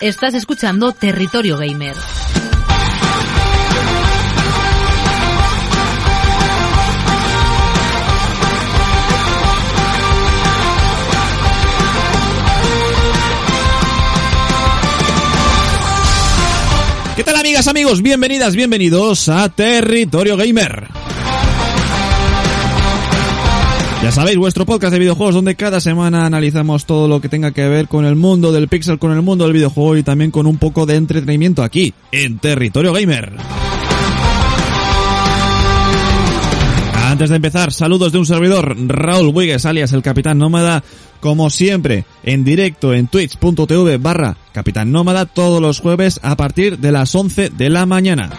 Estás escuchando Territorio Gamer. ¿Qué tal amigas, amigos? Bienvenidas, bienvenidos a Territorio Gamer. Ya sabéis, vuestro podcast de videojuegos donde cada semana analizamos todo lo que tenga que ver con el mundo del pixel, con el mundo del videojuego y también con un poco de entretenimiento aquí, en Territorio Gamer. Antes de empezar, saludos de un servidor, Raúl Wigues, alias el Capitán Nómada, como siempre, en directo en twitch.tv barra Capitán Nómada todos los jueves a partir de las 11 de la mañana.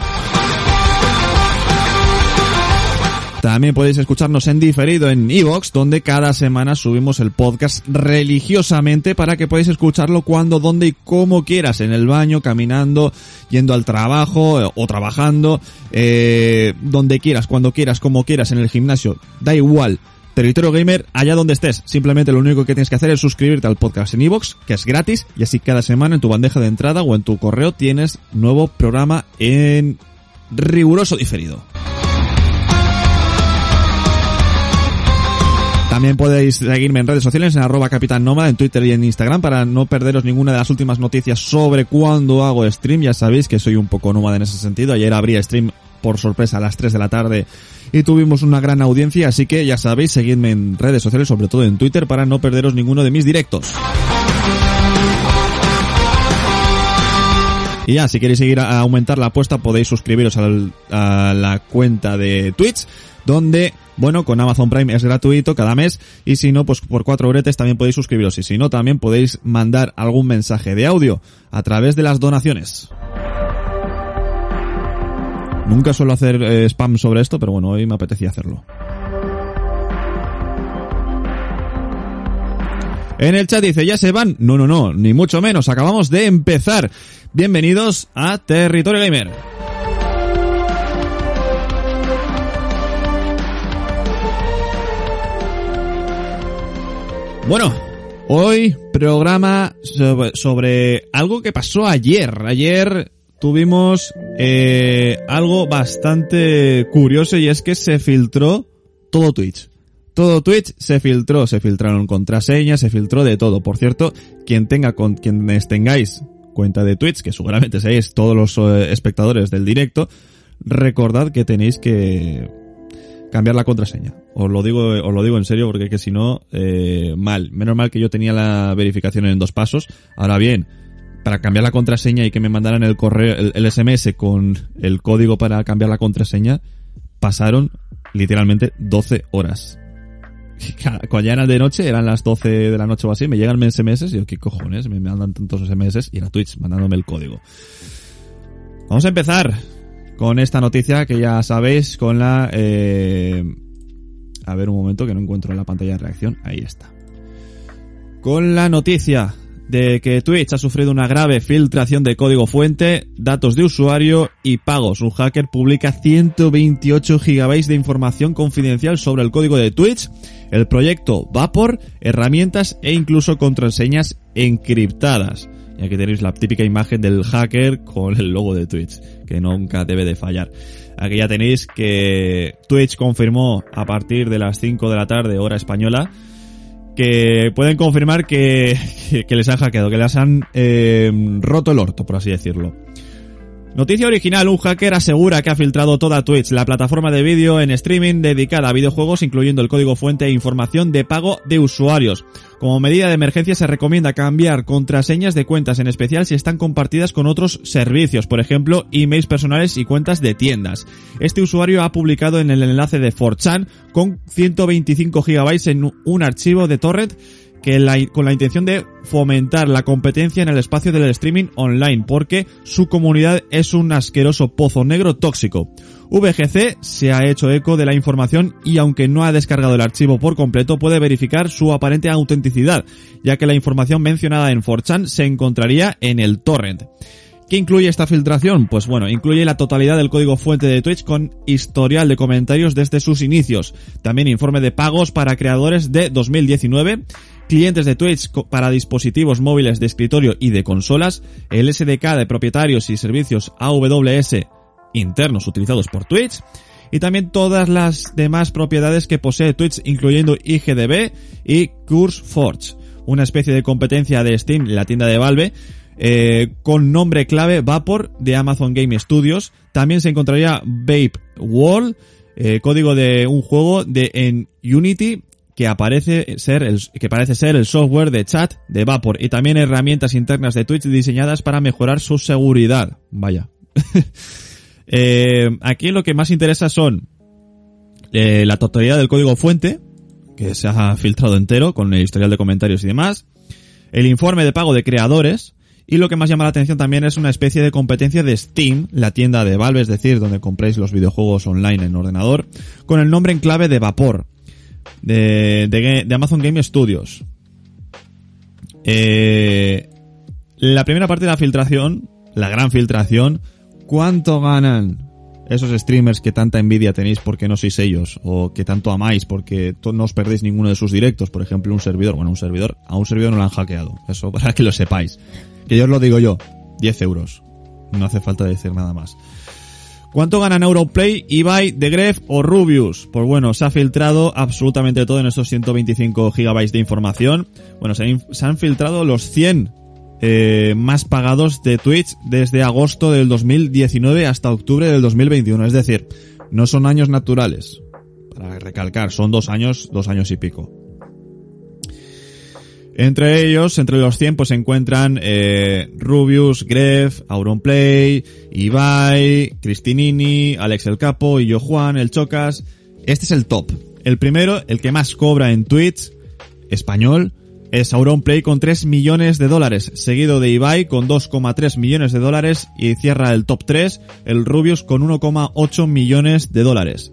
También podéis escucharnos en diferido en Evox, donde cada semana subimos el podcast religiosamente para que podáis escucharlo cuando, donde y como quieras, en el baño, caminando, yendo al trabajo eh, o trabajando, eh, donde quieras, cuando quieras, como quieras, en el gimnasio, da igual. Territorio Gamer, allá donde estés. Simplemente lo único que tienes que hacer es suscribirte al podcast en Evox, que es gratis, y así cada semana en tu bandeja de entrada o en tu correo tienes nuevo programa en riguroso diferido. También podéis seguirme en redes sociales en arroba Capitán en Twitter y en Instagram para no perderos ninguna de las últimas noticias sobre cuándo hago stream. Ya sabéis que soy un poco nómada en ese sentido. Ayer abrí stream por sorpresa a las 3 de la tarde y tuvimos una gran audiencia, así que ya sabéis, seguidme en redes sociales, sobre todo en Twitter, para no perderos ninguno de mis directos. Y ya, si queréis seguir a aumentar la apuesta, podéis suscribiros a la cuenta de Twitch, donde, bueno, con Amazon Prime es gratuito cada mes, y si no, pues por cuatro bretes también podéis suscribiros, y si no, también podéis mandar algún mensaje de audio a través de las donaciones. Nunca suelo hacer eh, spam sobre esto, pero bueno, hoy me apetecía hacerlo. En el chat dice, ¿ya se van? No, no, no, ni mucho menos, acabamos de empezar. Bienvenidos a Territorio Gamer. Bueno, hoy programa sobre, algo que pasó ayer. Ayer tuvimos eh, algo bastante curioso y es que se filtró todo Twitch. Todo Twitch se filtró, se filtraron contraseñas, se filtró de todo. Por cierto, quien tenga con quienes tengáis cuenta de Twitch, que seguramente seáis todos los eh, espectadores del directo, recordad que tenéis que cambiar la contraseña. Os lo digo, os lo digo en serio porque que si no, eh, mal. Menos mal que yo tenía la verificación en dos pasos. Ahora bien, para cambiar la contraseña y que me mandaran el correo, el, SMS con el código para cambiar la contraseña, pasaron literalmente 12 horas. Cuando ya era de noche, eran las 12 de la noche o así, me llegan SMS y yo, ¿qué cojones? Me mandan tantos SMS y era Twitch mandándome el código. Vamos a empezar con esta noticia que ya sabéis, con la... Eh... A ver un momento que no encuentro en la pantalla de reacción. Ahí está. Con la noticia de que Twitch ha sufrido una grave filtración de código fuente, datos de usuario y pagos. Un hacker publica 128 gigabytes de información confidencial sobre el código de Twitch, el proyecto Vapor, herramientas e incluso contraseñas encriptadas. Y aquí tenéis la típica imagen del hacker con el logo de Twitch, que nunca debe de fallar. Aquí ya tenéis que Twitch confirmó a partir de las 5 de la tarde, hora española, que pueden confirmar que, les han hackeado, que les han eh, roto el orto, por así decirlo. Noticia original, un hacker asegura que ha filtrado toda Twitch, la plataforma de vídeo en streaming dedicada a videojuegos, incluyendo el código fuente e información de pago de usuarios. Como medida de emergencia se recomienda cambiar contraseñas de cuentas, en especial si están compartidas con otros servicios, por ejemplo, emails personales y cuentas de tiendas. Este usuario ha publicado en el enlace de 4chan con 125 GB en un archivo de torrent que con la intención de fomentar la competencia en el espacio del streaming online, porque su comunidad es un asqueroso pozo negro tóxico. VGC se ha hecho eco de la información y aunque no ha descargado el archivo por completo, puede verificar su aparente autenticidad, ya que la información mencionada en 4chan se encontraría en el torrent. ¿Qué incluye esta filtración? Pues bueno, incluye la totalidad del código fuente de Twitch con historial de comentarios desde sus inicios. También informe de pagos para creadores de 2019, clientes de Twitch para dispositivos móviles de escritorio y de consolas, el SDK de propietarios y servicios AWS internos utilizados por Twitch, y también todas las demás propiedades que posee Twitch, incluyendo IGDB y CurseForge, una especie de competencia de Steam, la tienda de Valve, eh, con nombre clave Vapor de Amazon Game Studios. También se encontraría Vape World, eh, código de un juego de en Unity que aparece ser el, que parece ser el software de chat de Vapor y también herramientas internas de Twitch diseñadas para mejorar su seguridad. Vaya. eh, aquí lo que más interesa son eh, la totalidad del código fuente, que se ha filtrado entero con el historial de comentarios y demás, el informe de pago de creadores, y lo que más llama la atención también es una especie de competencia de Steam, la tienda de Valve, es decir, donde compréis los videojuegos online en ordenador, con el nombre en clave de Vapor, de, de, Amazon Game Studios. Eh, la primera parte de la filtración, la gran filtración, ¿cuánto ganan esos streamers que tanta envidia tenéis porque no sois ellos? O que tanto amáis porque no os perdéis ninguno de sus directos, por ejemplo, un servidor. Bueno, un servidor, a un servidor no lo han hackeado. Eso para que lo sepáis. Que yo os lo digo yo, 10 euros. No hace falta decir nada más. ¿Cuánto ganan Europlay, Ibai, Gref o Rubius? Pues bueno, se ha filtrado absolutamente todo en estos 125 gigabytes de información. Bueno, se, han filtrado los 100 eh, más pagados de Twitch desde agosto del 2019 hasta octubre del 2021. Es decir, no son años naturales. Para recalcar, son dos años, dos años y pico. Entre ellos, entre los 100, pues se encuentran eh, Rubius, Gref, Auronplay, Ibai, Cristinini, Alex el Capo, yo Juan, el Chocas. Este es el top. El primero, el que más cobra en Twitch, español, es Auronplay con 3 millones de dólares, seguido de Ibai con 2,3 millones de dólares y cierra el top 3 el Rubius con 1,8 millones de dólares.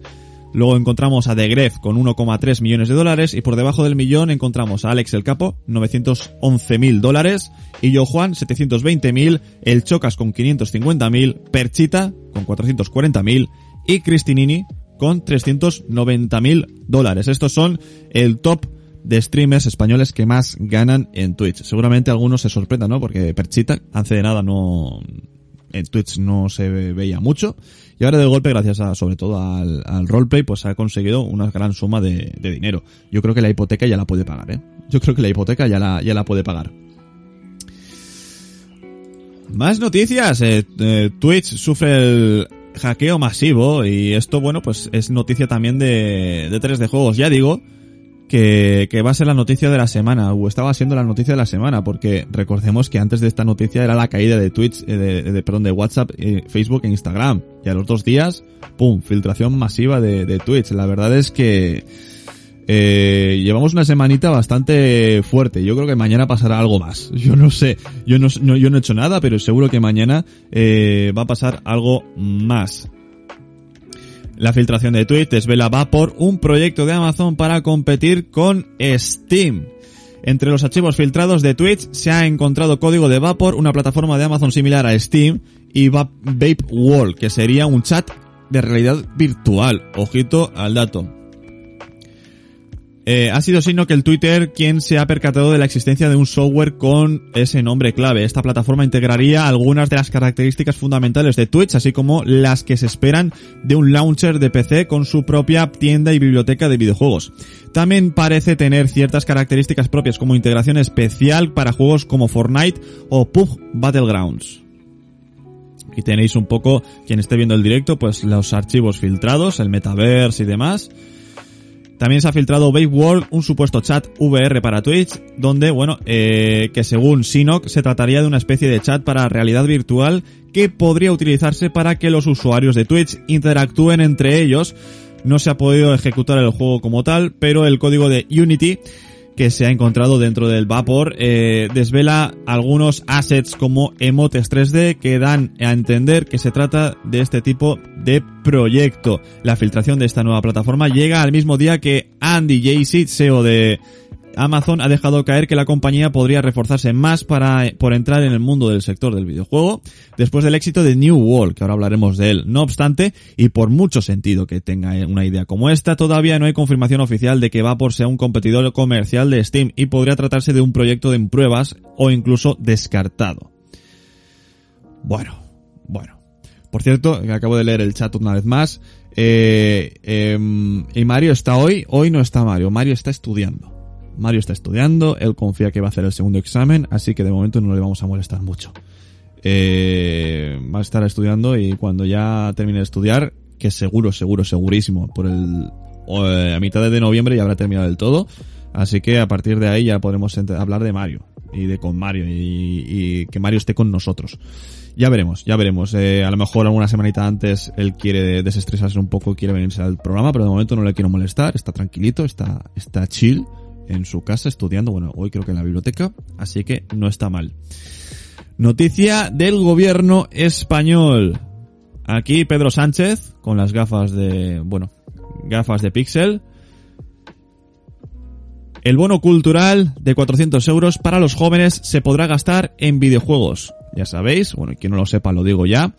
Luego encontramos a The Gref con 1,3 millones de dólares y por debajo del millón encontramos a Alex el Capo, 911 mil dólares, y Yo Juan, 720 mil, El Chocas con 550 mil, Perchita con 440 mil y Cristinini con 390 mil dólares. Estos son el top de streamers españoles que más ganan en Twitch. Seguramente algunos se sorprendan, ¿no? Porque Perchita hace de nada no, en Twitch no se veía mucho. Y ahora de golpe gracias a sobre todo al, al roleplay pues ha conseguido una gran suma de, dinero. Yo creo que la hipoteca ya la puede pagar eh yo creo que la hipoteca ya la ya la puede pagar. Más noticias. Eh, eh, Twitch sufre el hackeo masivo y esto bueno pues es noticia también de, de 3D juegos. Ya digo que, va a ser la noticia de la semana, o estaba siendo la noticia de la semana, porque recordemos que antes de esta noticia era la caída de Twitch, eh, de, perdón, de WhatsApp, eh, Facebook e Instagram. Y a los dos días, pum, filtración masiva de, de Twitch. La verdad es que eh, llevamos una semanita bastante fuerte. Yo creo que mañana pasará algo más. Yo no sé, yo no, yo no he hecho nada, pero seguro que mañana eh, va a pasar algo más. La filtración de Twitch desvela Vapor, un proyecto de Amazon para competir con Steam. Entre los archivos filtrados de Twitch se ha encontrado código de Vapor, una plataforma de Amazon similar a Steam, y Vape World, que sería un chat de realidad virtual. Ojito al dato. Eh, ha sido signo que el Twitter quien se ha percatado de la existencia de un software con ese nombre clave. Esta plataforma integraría algunas de las características fundamentales de Twitch, así como las que se esperan de un launcher de PC con su propia tienda y biblioteca de videojuegos. También parece tener ciertas características propias como integración especial para juegos como Fortnite o PUBG Battlegrounds. Y tenéis un poco, quien esté viendo el directo, pues los archivos filtrados, el metaverse y demás. También se ha filtrado Vape World, un supuesto chat VR para Twitch, donde, bueno, eh, que según Sinok se trataría de una especie de chat para realidad virtual que podría utilizarse para que los usuarios de Twitch interactúen entre ellos. No se ha podido ejecutar el juego como tal, pero el código de Unity que se ha encontrado dentro del Vapor eh, desvela algunos assets como emotes 3D que dan a entender que se trata de este tipo de proyecto. La filtración de esta nueva plataforma llega al mismo día que Andy Jassy, CEO de Amazon ha dejado caer que la compañía podría reforzarse más para, por entrar en el mundo del sector del videojuego después del éxito de New World, que ahora hablaremos de él. No obstante, y por mucho sentido que tenga una idea como esta, todavía no hay confirmación oficial de que va por ser un competidor comercial de Steam y podría tratarse de un proyecto en pruebas o incluso descartado. Bueno, bueno. Por cierto, acabo de leer el chat una vez más. Eh, em, y Mario está hoy, hoy no está Mario, Mario está estudiando. Mario está estudiando, él confía que va a hacer el segundo examen, así que de momento no le vamos a molestar mucho. Eh, va a estar estudiando y cuando ya termine de estudiar, que seguro, seguro, segurísimo, por el eh, a mitad de noviembre ya habrá terminado del todo, así que a partir de ahí ya podremos hablar de Mario y de con Mario y, y que Mario esté con nosotros. Ya veremos, ya veremos. Eh, a lo mejor alguna semanita antes él quiere desestresarse un poco, quiere venirse al programa, pero de momento no le quiero molestar. Está tranquilito, está, está chill en su casa estudiando. Bueno, hoy creo que en la biblioteca, así que no está mal. Noticia del gobierno español. Aquí Pedro Sánchez con las gafas de, bueno, gafas de pixel. El bono cultural de 400 euros para los jóvenes se podrá gastar en videojuegos. Ya sabéis, bueno, quien no lo sepa lo digo ya.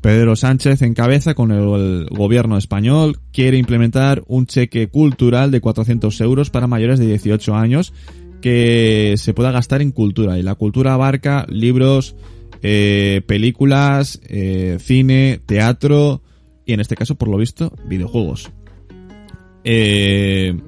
Pedro Sánchez en cabeza con el, gobierno español quiere implementar un cheque cultural de 400 euros para mayores de 18 años que se pueda gastar en cultura. Y la cultura abarca libros, eh, películas, eh, cine, teatro y en este caso, por lo visto, videojuegos. Eh,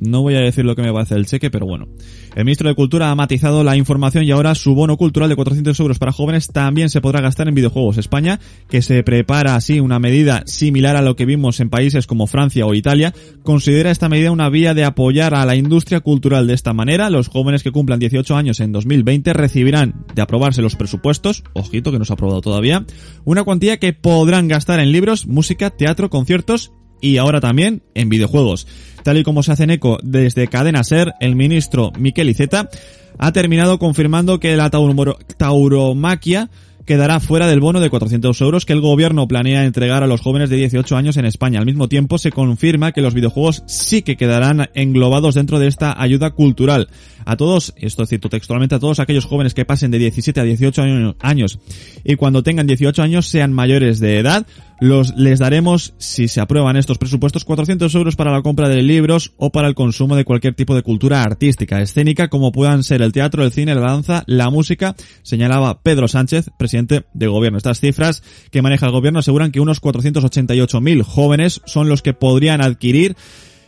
no voy a decir lo que me va a hacer el cheque, pero bueno. El ministro de Cultura ha matizado la información y ahora su bono cultural de 400 euros para jóvenes también se podrá gastar en videojuegos. España, que se prepara así una medida similar a lo que vimos en países como Francia o Italia, considera esta medida una vía de apoyar a la industria cultural. De esta manera, los jóvenes que cumplan 18 años en 2020 recibirán, de aprobarse los presupuestos, ojito que no se ha aprobado todavía, una cuantía que podrán gastar en libros, música, teatro, conciertos y ahora también en videojuegos. Tal y como se hace en eco desde Cadena Ser, el ministro Miquel Iceta ha terminado confirmando que la tauromaquia quedará fuera del bono de 400 euros que el gobierno planea entregar a los jóvenes de 18 años en España. Al mismo tiempo, se confirma que los videojuegos sí que quedarán englobados dentro de esta ayuda cultural. A todos, esto cito textualmente, a todos aquellos jóvenes que pasen de 17 a 18 años y cuando tengan 18 años sean mayores de edad, los, les daremos, si se aprueban estos presupuestos, 400 euros para la compra de libros o para el consumo de cualquier tipo de cultura artística, escénica, como puedan ser el teatro, el cine, la danza, la música, señalaba Pedro Sánchez, presidente de gobierno. Estas cifras que maneja el gobierno aseguran que unos 488.000 jóvenes son los que podrían adquirir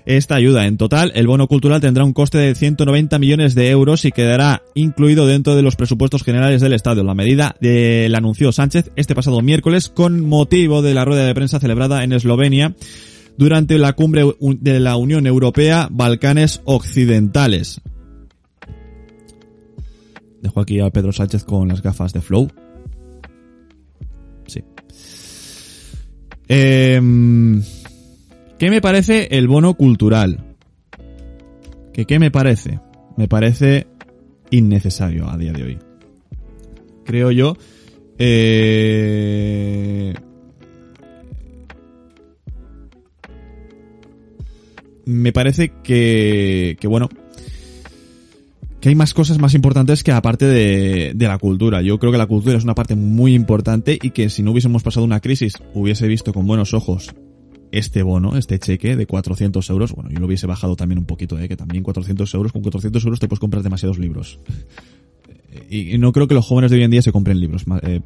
esta ayuda. En total, el bono cultural tendrá un coste de 190 millones de euros y quedará incluido dentro de los presupuestos generales del Estado. La medida la anunció Sánchez este pasado miércoles con motivo de la rueda de prensa celebrada en Eslovenia durante la cumbre de la Unión Europea Balcanes Occidentales. Dejo aquí a Pedro Sánchez con las gafas de Flow. Sí. Eh, ¿Qué me parece el bono cultural? ¿Qué, ¿Qué me parece? Me parece innecesario a día de hoy. Creo yo. Eh... Me parece que, que bueno, que hay más cosas más importantes que aparte de, de, la cultura. Yo creo que la cultura es una parte muy importante y que si no hubiésemos pasado una crisis hubiese visto con buenos ojos este bono, este cheque de 400 euros, bueno, yo lo hubiese bajado también un poquito, ¿eh? que también 400 euros, con 400 euros te puedes comprar demasiados libros. Y, no creo que los jóvenes de hoy en día se compren libros eh,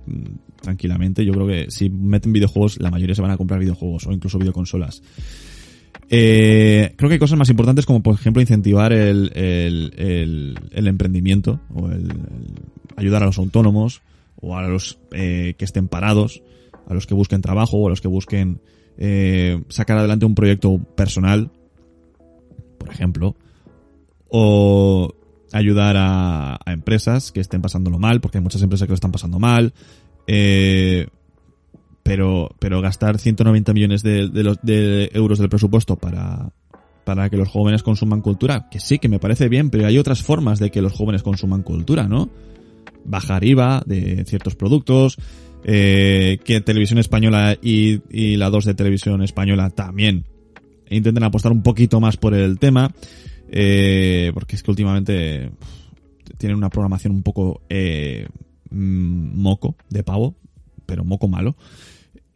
tranquilamente. Yo creo que si meten videojuegos, la mayoría se van a comprar videojuegos o incluso videoconsolas. Eh, creo que hay cosas más importantes como, por ejemplo, incentivar el, el, el, emprendimiento o el, ayudar a los autónomos o a los eh, que estén parados, a los que busquen trabajo o a los que busquen eh, sacar adelante un proyecto personal, por ejemplo, o ayudar a, empresas que estén pasándolo mal, porque hay muchas empresas que lo están pasando mal, eh, pero, pero gastar 190 millones de, de euros del presupuesto para, para que los jóvenes consuman cultura, que sí, que me parece bien, pero hay otras formas de que los jóvenes consuman cultura, ¿no? Bajar IVA de ciertos productos, eh, que Televisión Española y, la 2 de Televisión Española también intenten apostar un poquito más por el tema. Eh, porque es que últimamente tienen una programación un poco eh, mm, moco, de pavo, pero moco malo.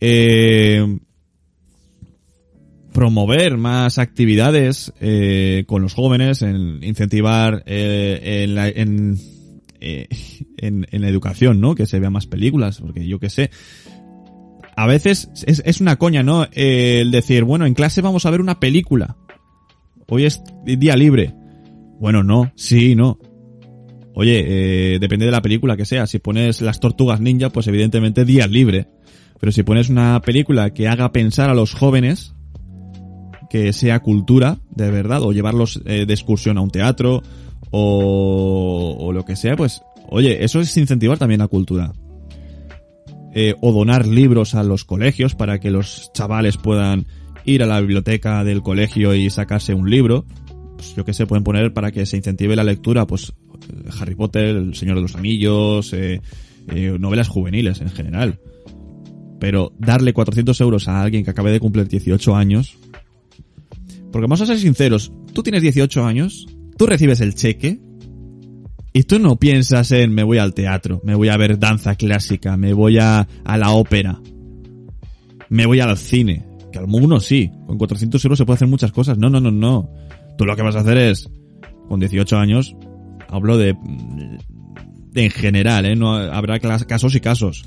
Eh, promover más actividades eh, con los jóvenes, en incentivar eh, en, la, en, eh, en, la educación, ¿no? Que se vean más películas, porque yo qué sé. A veces es, una coña, ¿no? Eh, el decir, bueno, en clase vamos a ver una película. Hoy es día libre. Bueno, no, sí, no. Oye, eh, depende de la película que sea. Si pones las tortugas ninja, pues evidentemente día libre. Pero si pones una película que haga pensar a los jóvenes, que sea cultura, de verdad, o llevarlos de excursión a un teatro, o, o lo que sea, pues, oye, eso es incentivar también la cultura. Eh, o donar libros a los colegios para que los chavales puedan ir a la biblioteca del colegio y sacarse un libro. Pues yo que sé, pueden poner para que se incentive la lectura, pues Harry Potter, El Señor de los Anillos, eh, eh, novelas juveniles en general. Pero darle 400 euros a alguien que acabe de cumplir 18 años. Porque vamos a ser sinceros, tú tienes 18 años, tú recibes el cheque, y tú no piensas en me voy al teatro, me voy a ver danza clásica, me voy a, a la ópera, me voy al cine. Que algunos sí, con 400 euros se puede hacer muchas cosas. No, no, no, no. Tú lo que vas a hacer es, con 18 años, hablo de, de en general, ¿eh? No habrá casos y casos.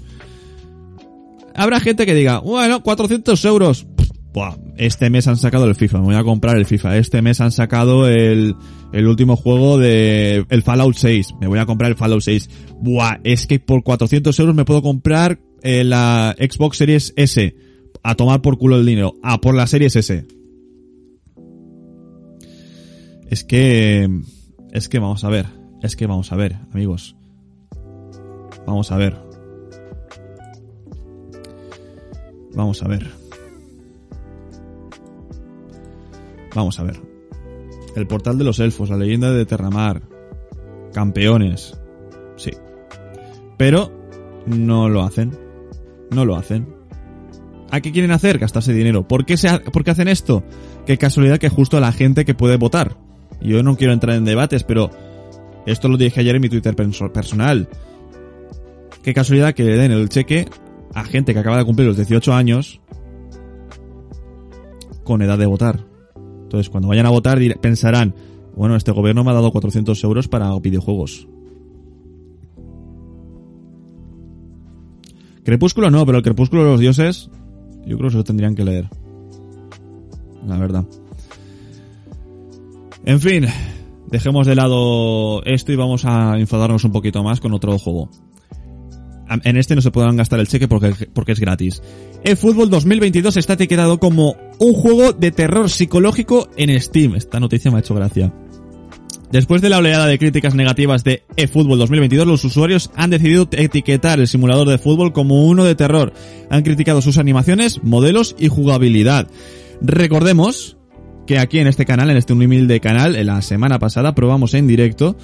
Habrá gente que diga, bueno, 400 euros. Buah, este mes han sacado el FIFA, me voy a comprar el FIFA. Este mes han sacado el, el último juego de el Fallout 6, me voy a comprar el Fallout 6. Buah, es que por 400 euros me puedo comprar eh, la Xbox Series S. A tomar por culo el dinero. A por la Series S. Es que... Es que vamos a ver. Es que vamos a ver, amigos. Vamos a ver. Vamos a ver. Vamos a ver. El portal de los elfos, la leyenda de Terramar. Campeones. Sí. Pero no lo hacen. No lo hacen. ¿A qué quieren hacer? Gastarse dinero. ¿Por qué, se ha- ¿Por qué hacen esto? Qué casualidad que justo la gente que puede votar. Yo no quiero entrar en debates, pero esto lo dije ayer en mi Twitter perso- personal. Qué casualidad que le den el cheque a gente que acaba de cumplir los 18 años con edad de votar. Entonces, cuando vayan a votar, pensarán, bueno, este gobierno me ha dado 400 euros para videojuegos. Crepúsculo no, pero el Crepúsculo de los Dioses, yo creo que se lo tendrían que leer. La verdad. En fin, dejemos de lado esto y vamos a enfadarnos un poquito más con otro juego. En este no se podrán gastar el cheque porque, porque es gratis. eFootball 2022 está etiquetado como un juego de terror psicológico en Steam. Esta noticia me ha hecho gracia. Después de la oleada de críticas negativas de eFootball 2022, los usuarios han decidido etiquetar el simulador de fútbol como uno de terror. Han criticado sus animaciones, modelos y jugabilidad. Recordemos que aquí en este canal, en este humilde canal, en la semana pasada probamos en directo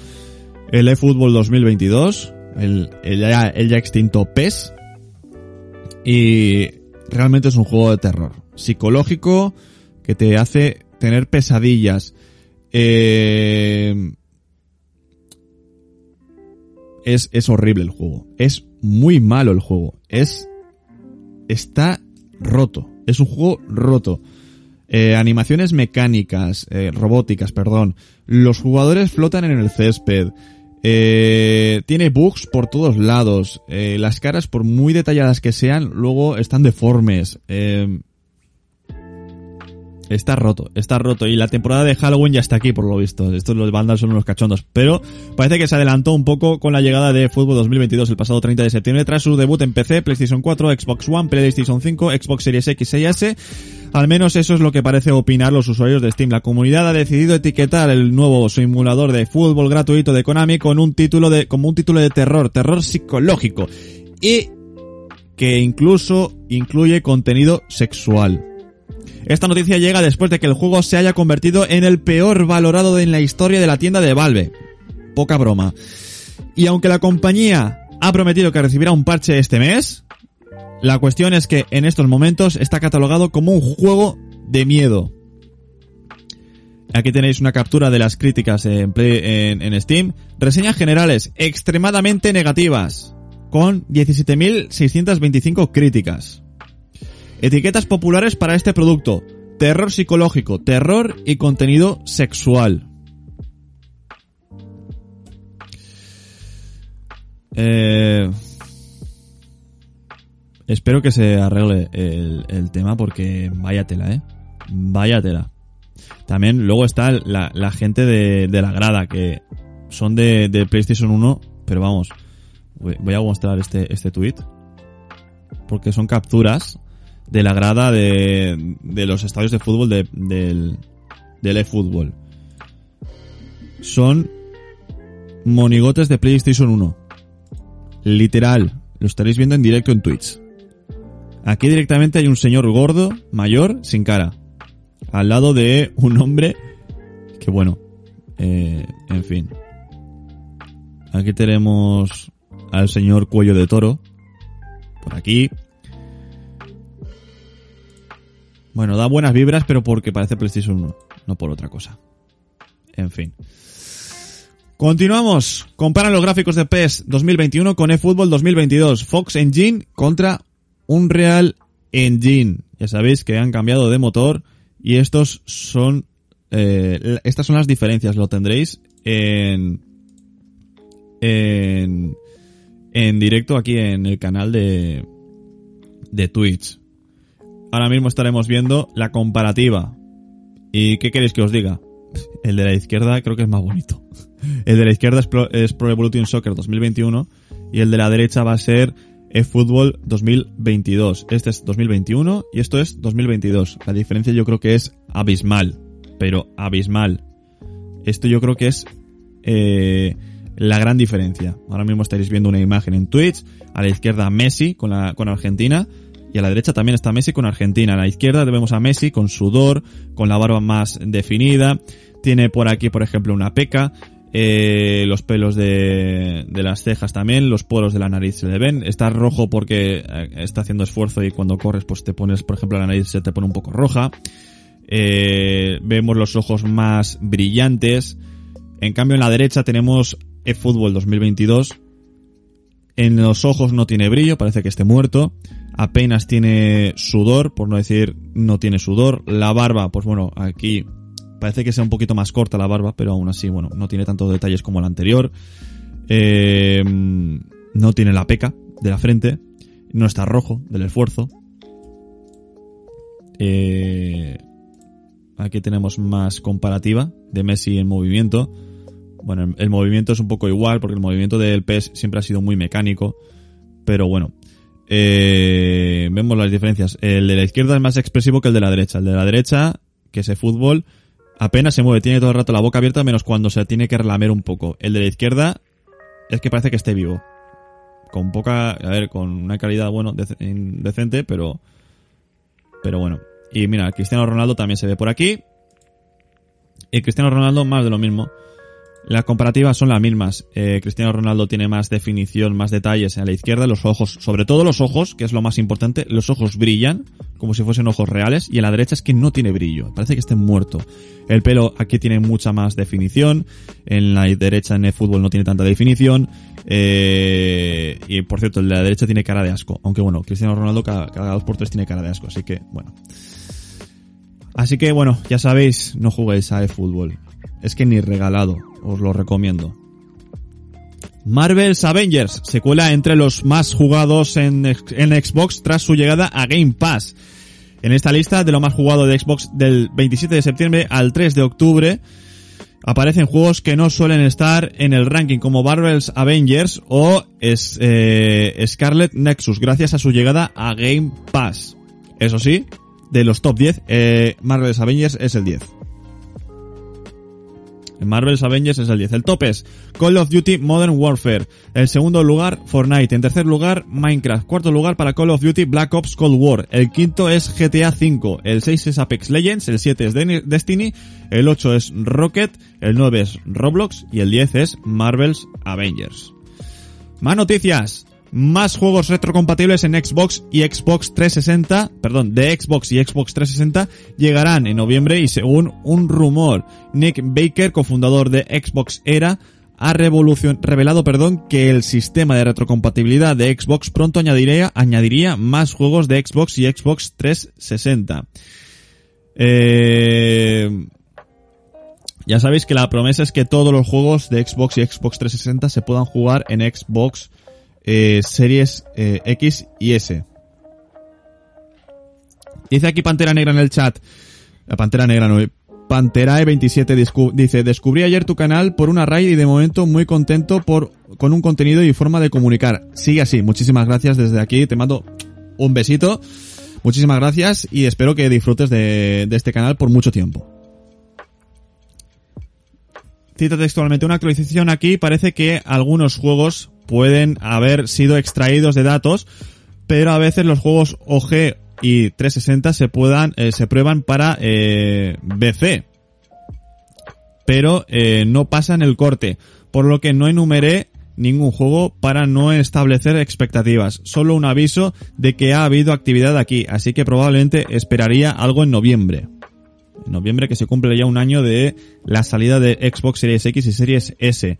el eFootball 2022, el, ya, ya extinto PES, y realmente es un juego de terror psicológico que te hace tener pesadillas. Eh, es, es horrible el juego. Es muy malo el juego. Es, está roto. Es un juego roto. Eh, animaciones mecánicas, eh, robóticas, perdón. Los jugadores flotan en el césped. Eh, tiene bugs por todos lados. Eh, las caras, por muy detalladas que sean, luego están deformes. Está roto, está roto. Y la temporada de Halloween ya está aquí, por lo visto. Estos los bandas son unos cachondos. Pero parece que se adelantó un poco con la llegada de Fútbol 2022 el pasado 30 de septiembre tras su debut en PC, PlayStation 4, Xbox One, PlayStation 5, Xbox Series X y S. Al menos eso es lo que parece opinar los usuarios de Steam. La comunidad ha decidido etiquetar el nuevo simulador de fútbol gratuito de Konami con un título de, como un título de terror, terror psicológico. Y que incluso incluye contenido sexual. Esta noticia llega después de que el juego se haya convertido en el peor valorado en la historia de la tienda de Valve. Poca broma. Y aunque la compañía ha prometido que recibirá un parche este mes, la cuestión es que en estos momentos está catalogado como un juego de miedo. Aquí tenéis una captura de las críticas en, Play- en, en Steam. Reseñas generales extremadamente negativas, con 17.625 críticas. Etiquetas populares para este producto. Terror psicológico, terror y contenido sexual. Eh, espero que se arregle el, tema porque vaya tela, ¿eh? Vaya tela. También luego está la, gente de, la grada que son de, PlayStation 1, pero vamos, voy voy a mostrar este, este tweet porque son capturas de la grada de, de los estadios de fútbol de, del, del eFootball. Son monigotes de PlayStation 1. Literal, lo estaréis viendo en directo en Twitch. Aquí directamente hay un señor gordo, mayor, sin cara. Al lado de un hombre que bueno, eh, en fin. Aquí tenemos al señor cuello de toro. Por aquí. Bueno, da buenas vibras, pero porque parece PlayStation 1, no por otra cosa. En fin. Continuamos. Comparan los gráficos de PES 2021 con eFootball 2022. Fox Engine contra Unreal Engine. Ya sabéis que han cambiado de motor y estos son eh, estas son las diferencias. Lo tendréis en en en directo aquí en el canal de de Twitch. Ahora mismo estaremos viendo la comparativa. ¿Y qué queréis que os diga? El de la izquierda creo que es más bonito. El de la izquierda es Pro, Evolution Soccer 2021 y el de la derecha va a ser eFootball 2022. Este es 2021 y esto es 2022. La diferencia yo creo que es abismal, pero abismal. Esto yo creo que es eh, la gran diferencia. Ahora mismo estaréis viendo una imagen en Twitch. A la izquierda Messi con, la, con Argentina y a la derecha también está Messi con Argentina. A la izquierda vemos a Messi con sudor, con la barba más definida. Tiene por aquí, por ejemplo, una peca. Eh, los pelos de, de las cejas también, los poros de la nariz se le ven. Está rojo porque eh, está haciendo esfuerzo y cuando corres pues te pones, por ejemplo, la nariz se te pone un poco roja. Eh, vemos los ojos más brillantes. En cambio, en la derecha tenemos eFootball 2022. En los ojos no tiene brillo, parece que esté muerto. Apenas tiene sudor, por no decir no tiene sudor. La barba, pues bueno, aquí parece que sea un poquito más corta la barba, pero aún así, bueno, no tiene tantos detalles como la anterior. Eh, no tiene la peca de la frente. No está rojo del esfuerzo. Eh, aquí tenemos más comparativa de Messi en movimiento. Bueno, el movimiento es un poco igual porque el movimiento del PES siempre ha sido muy mecánico. Pero bueno, eh, vemos las diferencias. El de la izquierda es más expresivo que el de la derecha. El de la derecha, que es el fútbol, apenas se mueve, tiene todo el rato la boca abierta menos cuando se tiene que relamer un poco. El de la izquierda es que parece que esté vivo. Con poca, a ver, con una calidad, bueno, dec- decente, pero, pero bueno. Y mira, Cristiano Ronaldo también se ve por aquí. Y Cristiano Ronaldo más de lo mismo. Las comparativas son las mismas. Eh, Cristiano Ronaldo tiene más definición, más detalles a la izquierda. Los ojos, sobre todo los ojos, que es lo más importante, los ojos brillan como si fuesen ojos reales. Y en la derecha es que no tiene brillo. Parece que esté muerto. El pelo aquí tiene mucha más definición. En la derecha en el fútbol no tiene tanta definición. Eh, y por cierto, el de la derecha tiene cara de asco. Aunque bueno, Cristiano Ronaldo cada, cada dos por tres tiene cara de asco. Así que bueno. Así que bueno, ya sabéis, no juguéis a eFootball. Es que ni regalado, os lo recomiendo. Marvel's Avengers se cuela entre los más jugados en, en Xbox tras su llegada a Game Pass. En esta lista de lo más jugado de Xbox del 27 de septiembre al 3 de octubre aparecen juegos que no suelen estar en el ranking como Marvel's Avengers o eh, Scarlet Nexus gracias a su llegada a Game Pass. Eso sí, de los top 10, eh, Marvel's Avengers es el 10. Marvel's Avengers es el 10. El top es Call of Duty Modern Warfare. El segundo lugar, Fortnite. En tercer lugar, Minecraft. Cuarto lugar para Call of Duty Black Ops Cold War. El quinto es GTA V. El 6 es Apex Legends. El 7 es Destiny. El 8 es Rocket. El 9 es Roblox. Y el 10 es Marvel's Avengers. Más noticias. Más juegos retrocompatibles en Xbox y Xbox 360, perdón, de Xbox y Xbox 360 llegarán en noviembre y según un rumor, Nick Baker, cofundador de Xbox Era, ha revelado perdón, que el sistema de retrocompatibilidad de Xbox pronto añadiría, añadiría más juegos de Xbox y Xbox 360. Eh, ya sabéis que la promesa es que todos los juegos de Xbox y Xbox 360 se puedan jugar en Xbox eh, Series eh, X y S. Dice aquí Pantera Negra en el chat. La Pantera Negra no. Panterae27 dice, descubrí ayer tu canal por una raid y de momento muy contento por, con un contenido y forma de comunicar. Sigue así. Muchísimas gracias desde aquí. Te mando un besito. Muchísimas gracias y espero que disfrutes de, de este canal por mucho tiempo. Cito textualmente una actualización aquí. Parece que algunos juegos pueden haber sido extraídos de datos, pero a veces los juegos OG y 360 se puedan eh, se prueban para eh, BC, pero eh, no pasan el corte, por lo que no enumeré ningún juego para no establecer expectativas, solo un aviso de que ha habido actividad aquí, así que probablemente esperaría algo en noviembre. En noviembre que se cumple ya un año de la salida de Xbox Series X y Series S.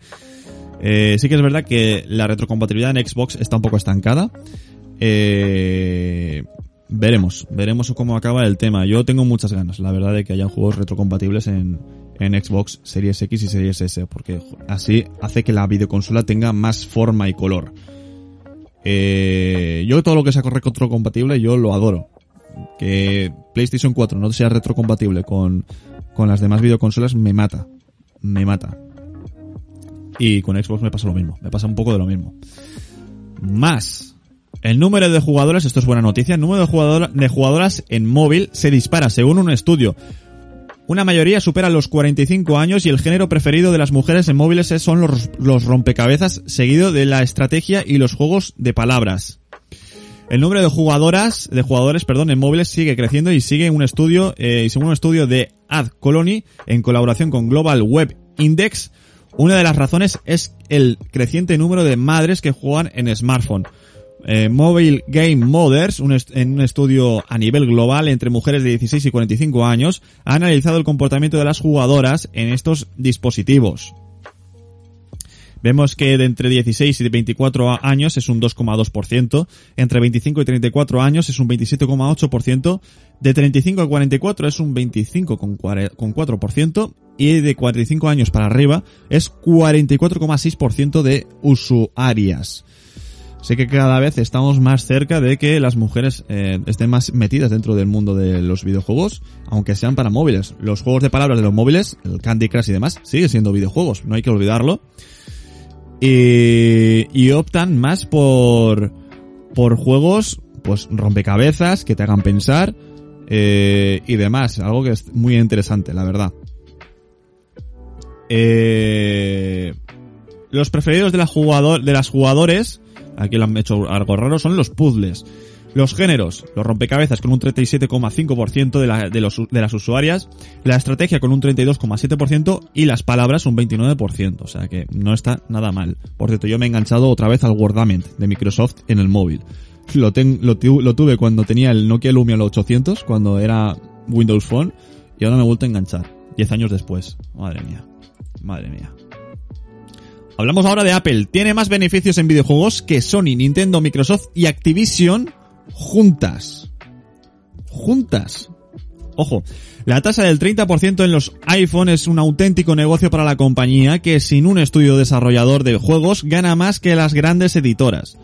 Eh, sí que es verdad que la retrocompatibilidad en Xbox está un poco estancada. Eh, veremos, veremos cómo acaba el tema. Yo tengo muchas ganas, la verdad, de que haya juegos retrocompatibles en, en Xbox Series X y Series S, porque así hace que la videoconsola tenga más forma y color. Eh, yo todo lo que sea retrocompatible yo lo adoro. Que PlayStation 4 no sea retrocompatible con, con las demás videoconsolas me mata. Me mata. Y con Xbox me pasa lo mismo, me pasa un poco de lo mismo. Más. El número de jugadores, esto es buena noticia, el número de, de jugadoras en móvil se dispara según un estudio. Una mayoría supera los 45 años y el género preferido de las mujeres en móviles son los, los rompecabezas, seguido de la estrategia y los juegos de palabras. El número de jugadoras, de jugadores, perdón, en móviles sigue creciendo y sigue un estudio, eh, y según un estudio de Ad Colony, en colaboración con Global Web Index, una de las razones es el creciente número de madres que juegan en smartphone. Eh, Mobile Game Mothers, en un estudio a nivel global entre mujeres de 16 y 45 años, ha analizado el comportamiento de las jugadoras en estos dispositivos. Vemos que de entre 16 y 24 años es un 2,2%, entre 25 y 34 años es un 27,8%, de 35 a 44 es un 25,4% y de 45 años para arriba es 44,6% de usuarias. Sé que cada vez estamos más cerca de que las mujeres eh, estén más metidas dentro del mundo de los videojuegos, aunque sean para móviles. Los juegos de palabras de los móviles, el Candy Crush y demás, sigue siendo videojuegos, no hay que olvidarlo y, optan más por, por juegos, pues rompecabezas, que te hagan pensar eh, y demás. Algo que es muy interesante, la verdad. Eh, los preferidos de, la jugador, de las jugadores, aquí lo han hecho algo raro, son los puzzles. Los géneros, los rompecabezas con un 37,5% de, de, las usuarias, la estrategia con un 32,7% y las palabras un 29%. O sea que no está nada mal. Por cierto, yo me he enganchado otra vez al Wordament de Microsoft en el móvil. Lo, lo tuve cuando tenía el Nokia Lumia 800, cuando era Windows Phone, y ahora me he vuelto a enganchar. 10 años después. Madre mía. Madre mía. Hablamos ahora de Apple. Tiene más beneficios en videojuegos que Sony, Nintendo, Microsoft y Activision juntas. Juntas. Ojo, la tasa del 30% en los iPhone es un auténtico negocio para la compañía que sin un estudio desarrollador de juegos gana más que las grandes editoras.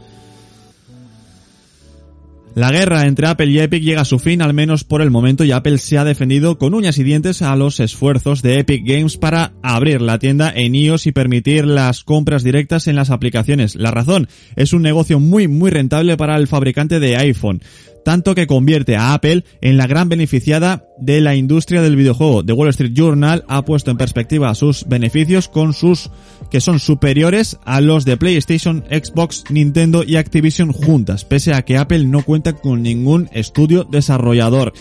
La guerra entre Apple y Epic llega a su fin, al menos por el momento, y Apple se ha defendido con uñas y dientes a los esfuerzos de Epic Games para abrir la tienda en iOS y permitir las compras directas en las aplicaciones. La razón es un negocio muy muy rentable para el fabricante de iPhone tanto que convierte a Apple en la gran beneficiada de la industria del videojuego. The Wall Street Journal ha puesto en perspectiva sus beneficios con sus que son superiores a los de PlayStation, Xbox, Nintendo y Activision juntas, pese a que Apple no cuenta con ningún estudio desarrollador.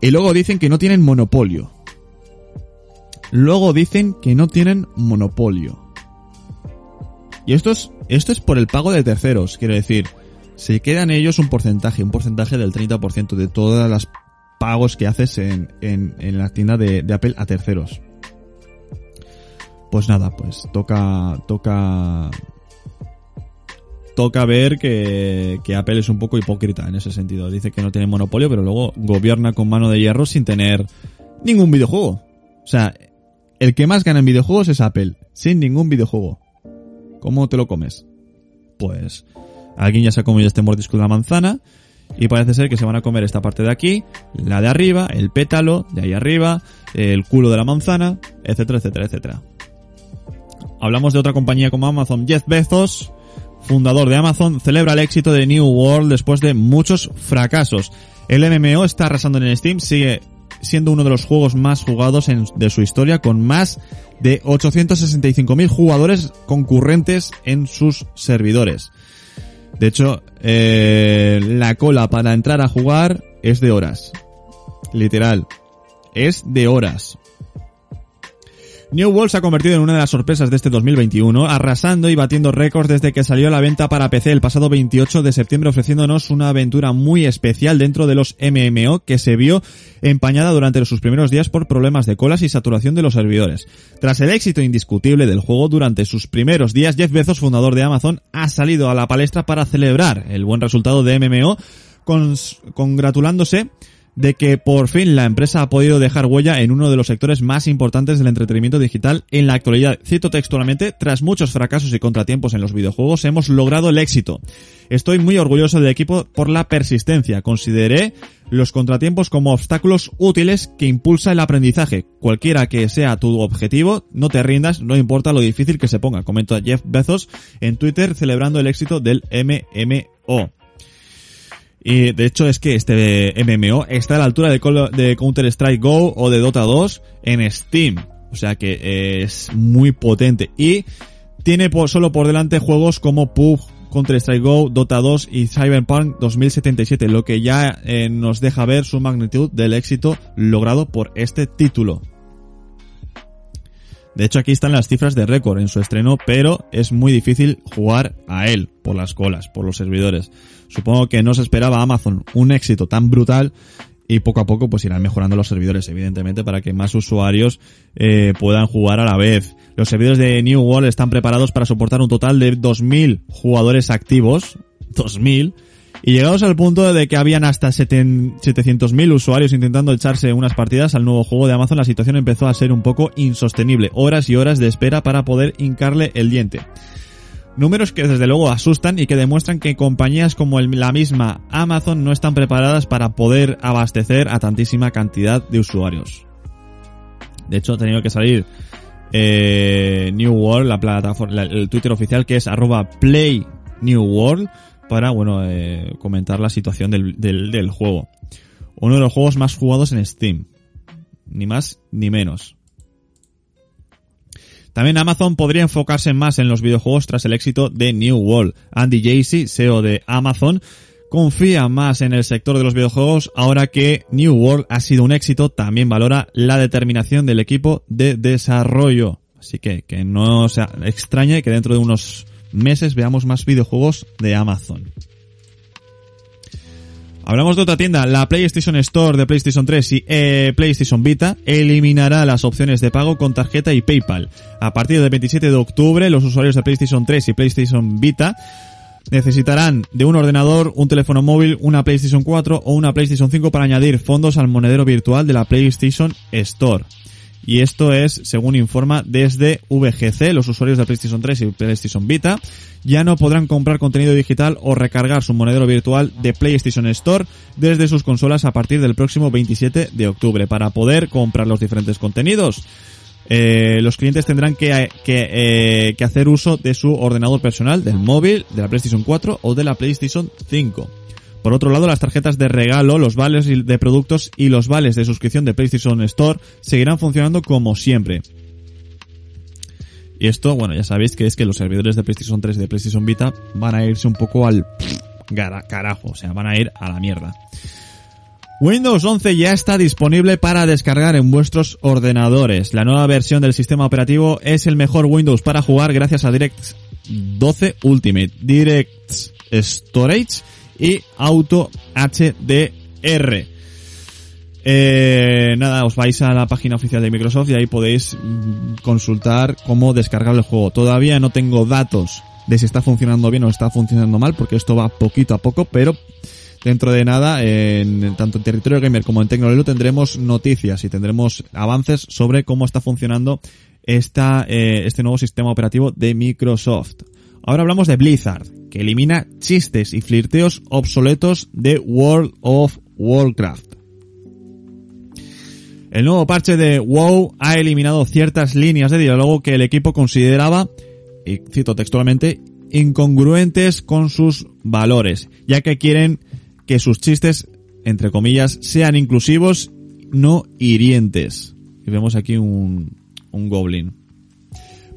Y luego dicen que no tienen monopolio. Luego dicen que no tienen monopolio. Y esto es Esto es por el pago de terceros, quiero decir, se quedan ellos un porcentaje, un porcentaje del 30% de todas las pagos que haces en, en, la tienda de, de Apple a terceros. Pues nada, pues toca, toca, toca ver que, que Apple es un poco hipócrita en ese sentido. Dice que no tiene monopolio, pero luego gobierna con mano de hierro sin tener ningún videojuego. O sea, el que más gana en videojuegos es Apple, sin ningún videojuego. ¿Cómo te lo comes? Pues alguien ya se ha comido este mordisco de la manzana y parece ser que se van a comer esta parte de aquí, la de arriba, el pétalo de ahí arriba, el culo de la manzana, etcétera, etcétera, etcétera. Hablamos de otra compañía como Amazon, Jeff Bezos, fundador de Amazon, celebra el éxito de New World después de muchos fracasos. El MMO está arrasando en Steam, sigue siendo uno de los juegos más jugados de su historia, con más de 865.000 jugadores concurrentes en sus servidores. De hecho, eh, la cola para entrar a jugar es de horas. Literal. Es de horas. New World se ha convertido en una de las sorpresas de este 2021, arrasando y batiendo récords desde que salió a la venta para PC el pasado 28 de septiembre ofreciéndonos una aventura muy especial dentro de los MMO que se vio empañada durante sus primeros días por problemas de colas y saturación de los servidores. Tras el éxito indiscutible del juego durante sus primeros días, Jeff Bezos, fundador de Amazon, ha salido a la palestra para celebrar el buen resultado de MMO, congratulándose de que por fin la empresa ha podido dejar huella en uno de los sectores más importantes del entretenimiento digital en la actualidad. Cito textualmente, tras muchos fracasos y contratiempos en los videojuegos hemos logrado el éxito. Estoy muy orgulloso del equipo por la persistencia. Consideré los contratiempos como obstáculos útiles que impulsa el aprendizaje. Cualquiera que sea tu objetivo, no te rindas, no importa lo difícil que se ponga, comentó Jeff Bezos en Twitter celebrando el éxito del MMO. Y de hecho es que este MMO está a la altura de, Counter-Strike Go o de Dota 2 en Steam. O sea que es muy potente. Y tiene solo por delante juegos como PUBG, Counter-Strike Go, Dota 2 y Cyberpunk 2077, lo que ya eh, nos deja ver su magnitud del éxito logrado por este título. De hecho aquí están las cifras de récord en su estreno, pero es muy difícil jugar a él por las colas, por los servidores. Supongo que no se esperaba a Amazon un éxito tan brutal y poco a poco pues irán mejorando los servidores, evidentemente, para que más usuarios eh, puedan jugar a la vez. Los servidores de New World están preparados para soportar un total de 2.000 jugadores activos, 2.000, y llegados al punto de que habían hasta 700.000 usuarios intentando echarse unas partidas al nuevo juego de Amazon, la situación empezó a ser un poco insostenible. Horas y horas de espera para poder hincarle el diente. Números que desde luego asustan y que demuestran que compañías como la misma Amazon no están preparadas para poder abastecer a tantísima cantidad de usuarios. De hecho, ha tenido que salir eh, New World, la plataforma, el Twitter oficial que es arroba Play para, bueno, eh, comentar la situación del, del, del juego. Uno de los juegos más jugados en Steam. Ni más ni menos. También Amazon podría enfocarse más en los videojuegos tras el éxito de New World. Andy Jassy, CEO de Amazon, confía más en el sector de los videojuegos ahora que New World ha sido un éxito. También valora la determinación del equipo de desarrollo. Así que que no se extrañe que dentro de unos meses veamos más videojuegos de Amazon. Hablamos de otra tienda, la PlayStation Store de PlayStation 3 y eh, PlayStation Vita eliminará las opciones de pago con tarjeta y PayPal. A partir del 27 de octubre, los usuarios de PlayStation 3 y PlayStation Vita necesitarán de un ordenador, un teléfono móvil, una PlayStation 4 o una PlayStation 5 para añadir fondos al monedero virtual de la PlayStation Store. Y esto es, según informa desde VGC, los usuarios de PlayStation 3 y PlayStation Vita ya no podrán comprar contenido digital o recargar su monedero virtual de PlayStation Store desde sus consolas a partir del próximo 27 de octubre para poder comprar los diferentes contenidos. Eh, los clientes tendrán que, que, eh, que hacer uso de su ordenador personal, del móvil, de la PlayStation 4 o de la PlayStation 5. Por otro lado, las tarjetas de regalo, los vales de productos y los vales de suscripción de PlayStation Store seguirán funcionando como siempre. Y esto, bueno, ya sabéis que es que los servidores de PlayStation 3 y de PlayStation Vita van a irse un poco al carajo, o sea, van a ir a la mierda. Windows 11 ya está disponible para descargar en vuestros ordenadores. La nueva versión del sistema operativo es el mejor Windows para jugar gracias a DirectX 12 Ultimate, Direct Storage y Auto HDR. Eh, nada, os vais a la página oficial de Microsoft y ahí podéis mm, consultar cómo descargar el juego. Todavía no tengo datos de si está funcionando bien o está funcionando mal, porque esto va poquito a poco, pero dentro de nada, en, tanto en Territorio Gamer como en Tecnolelo tendremos noticias y tendremos avances sobre cómo está funcionando esta, eh, este nuevo sistema operativo de Microsoft. Ahora hablamos de Blizzard, que elimina chistes y flirteos obsoletos de World of Warcraft. El nuevo parche de WoW ha eliminado ciertas líneas de diálogo que el equipo consideraba, y cito textualmente, incongruentes con sus valores, ya que quieren que sus chistes, entre comillas, sean inclusivos, no hirientes. Y vemos aquí un, un goblin.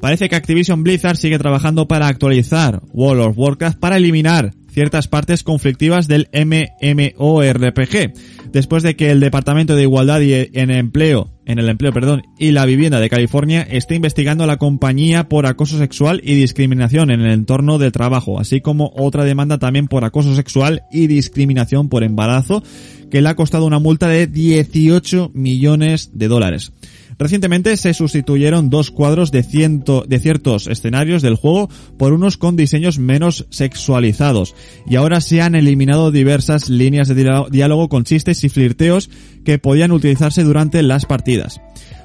Parece que Activision Blizzard sigue trabajando para actualizar World of Warcraft para eliminar ciertas partes conflictivas del MMORPG después de que el Departamento de Igualdad y en empleo, en el empleo, perdón, y la vivienda de California esté investigando a la compañía por acoso sexual y discriminación en el entorno de trabajo, así como otra demanda también por acoso sexual y discriminación por embarazo que le ha costado una multa de 18 millones de dólares. Recientemente se sustituyeron dos cuadros de, de ciertos escenarios del juego por unos con diseños menos sexualizados y ahora se han eliminado diversas líneas de diálogo con chistes y flirteos que podían utilizarse durante las partidas.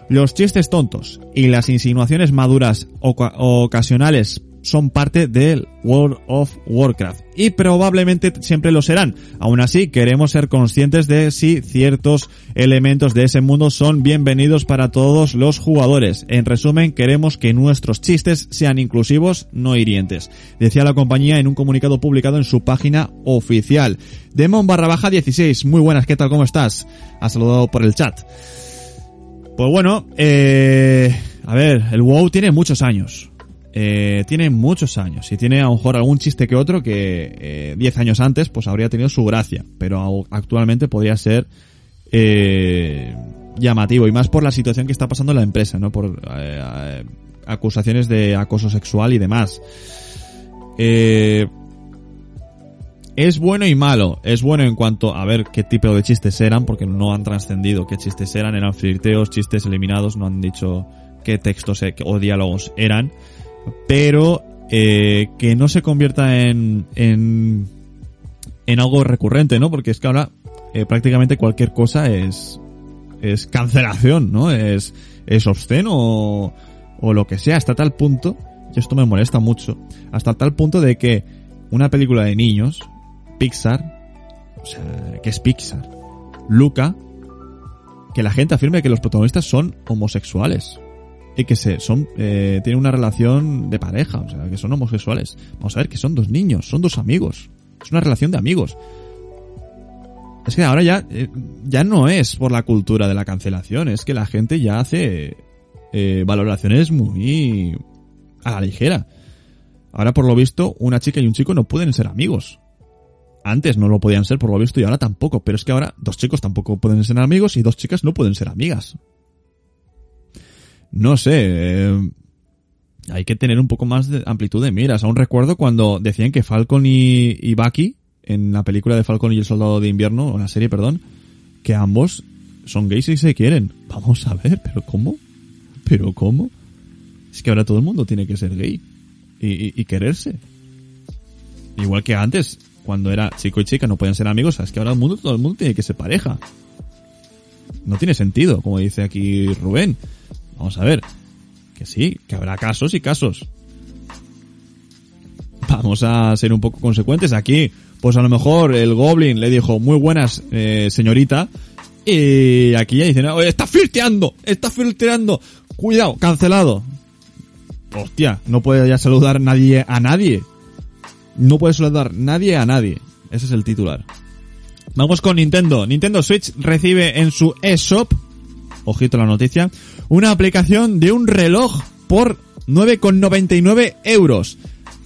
Los chistes tontos y las insinuaciones maduras ocasionales son parte del World of Warcraft y probablemente siempre lo serán. Aún así, queremos ser conscientes de si ciertos elementos de ese mundo son bienvenidos para todos los jugadores. En resumen, queremos que nuestros chistes sean inclusivos, no hirientes. Decía la compañía en un comunicado publicado en su página oficial. Demon barra baja 16. Muy buenas, ¿qué tal? ¿Cómo estás? Ha saludado por el chat. Pues bueno, eh, a ver, el WoW tiene muchos años eh, tiene muchos años y tiene a lo mejor algún chiste que otro que 10 eh, años antes pues habría tenido su gracia, pero actualmente podría ser eh, llamativo y más por la situación que está pasando en la empresa, ¿no? Por eh, acusaciones de acoso sexual y demás. es bueno y malo. Es bueno en cuanto a ver qué tipo de chistes eran, porque no han trascendido qué chistes eran, eran flirteos, chistes eliminados, no han dicho qué textos o diálogos eran pero eh, que no se convierta en, en, en algo recurrente, ¿no? Porque es que ahora eh, prácticamente cualquier cosa es, es cancelación, ¿no? Es, es obsceno o, o lo que sea, hasta tal punto, y esto me molesta mucho, hasta tal punto de que una película de niños, Pixar, o sea, que es Pixar, Luca, que la gente afirme que los protagonistas son homosexuales y que se son eh, tienen una relación de pareja, o sea, que son homosexuales. Vamos a ver que son dos niños, son dos amigos. Es una relación de amigos. Es que ahora ya eh, ya no es por la cultura de la cancelación, es que la gente ya hace eh, valoraciones muy a la ligera. Ahora por lo visto una chica y un chico no pueden ser amigos. Antes no lo podían ser por lo visto y ahora tampoco, pero es que ahora dos chicos tampoco pueden ser amigos y dos chicas no pueden ser amigas no sé, eh, hay que tener un poco más de amplitud de miras. Aún recuerdo cuando decían que Falcon y, y Bucky, en la película de Falcon y el Soldado de Invierno, o la serie, perdón, que ambos son gays y se quieren. Vamos a ver, pero ¿cómo? ¿Pero cómo? Es que ahora todo el mundo tiene que ser gay y, y, quererse. Igual que antes, cuando era chico y chica no podían ser amigos, es que ahora el mundo, todo el mundo tiene que ser pareja. No tiene sentido, como dice aquí Rubén. Vamos a ver. Que sí, que habrá casos y casos. Vamos a ser un poco consecuentes aquí. Pues a lo mejor el Goblin le dijo, muy buenas, eh, señorita. Y aquí ya dicen, está filtreando, está filtreando. Cuidado, cancelado. Hostia, no puede ya saludar nadie a nadie. No puede saludar nadie a nadie. Ese es el titular. Vamos con Nintendo. Nintendo Switch recibe en su eShop ojito la noticia, una aplicación de un reloj por 9,99 euros.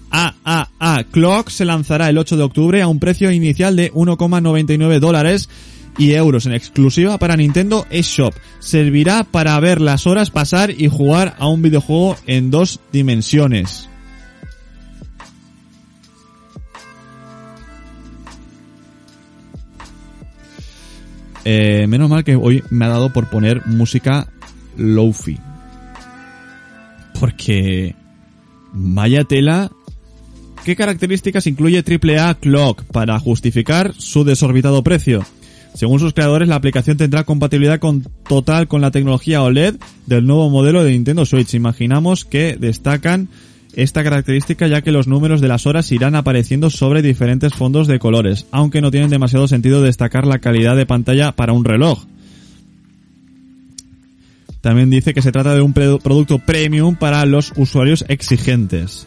AAA Clock se lanzará el 8 de octubre a un precio inicial de 1,99 dólares y euros en exclusiva para Nintendo eShop. Servirá para ver las horas pasar y jugar a un videojuego en dos dimensiones. Eh, menos mal que hoy me ha dado por poner música lofi. Porque... Vaya tela... ¿Qué características incluye AAA Clock para justificar su desorbitado precio? Según sus creadores, la aplicación tendrá compatibilidad con, total con la tecnología OLED del nuevo modelo de Nintendo Switch. Imaginamos que destacan esta característica ya que los números de las horas irán apareciendo sobre diferentes fondos de colores, aunque no tienen demasiado sentido destacar la calidad de pantalla para un reloj. También dice que se trata de un producto premium para los usuarios exigentes.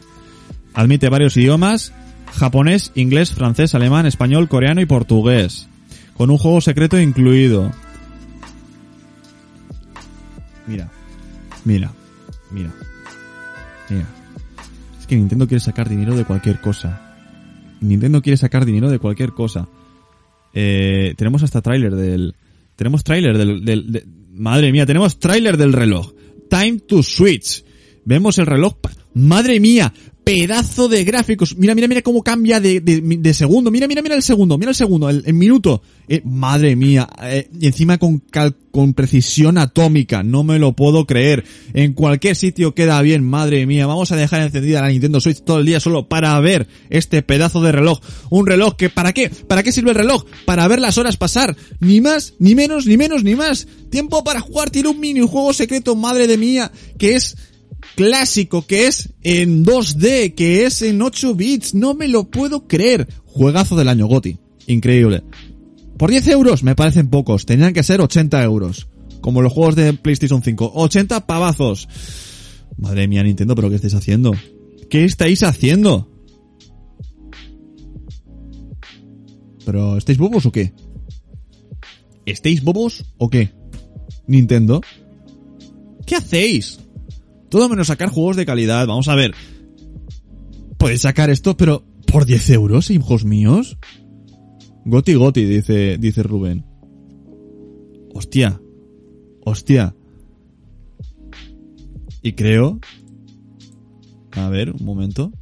Admite varios idiomas, japonés, inglés, francés, alemán, español, coreano y portugués con un juego secreto incluido. Mira, mira, mira, mira. Nintendo quiere sacar dinero de cualquier cosa. Nintendo quiere sacar dinero de cualquier cosa. Eh, tenemos hasta tráiler del... Tenemos tráiler del, del, Madre mía, tenemos tráiler del reloj. Time to Switch. Vemos el reloj. Madre mía, pedazo de gráficos. Mira, mira, mira cómo cambia de, de, segundo. Mira, mira, mira el segundo, mira el segundo, el, minuto. Eh, madre mía, eh, y encima con, con precisión atómica, no me lo puedo creer. En cualquier sitio queda bien, madre mía. Vamos a dejar encendida la Nintendo Switch todo el día solo para ver este pedazo de reloj. Un reloj que, ¿para qué? ¿Para qué sirve el reloj? Para ver las horas pasar. Ni más, ni menos, ni menos, ni más. Tiempo para jugar, tiene un minijuego secreto, madre de mía, que es clásico que es en 2D, que es en 8 bits, no me lo puedo creer. Juegazo del año, Goti. Increíble. Por 10 euros me parecen pocos, tenían que ser 80 euros. Como los juegos de PlayStation 5. 80 pavazos. Madre mía, Nintendo, pero ¿qué estáis haciendo? ¿Qué estáis haciendo? ¿Pero estáis bobos o qué? ¿Estáis bobos o qué? Nintendo. ¿Qué hacéis? Todo menos sacar juegos de calidad. Vamos a ver. Podéis sacar esto, pero por 10 euros, hijos míos. Goti Goti, dice, dice Rubén. Hostia. Hostia. Y creo... A ver, un momento.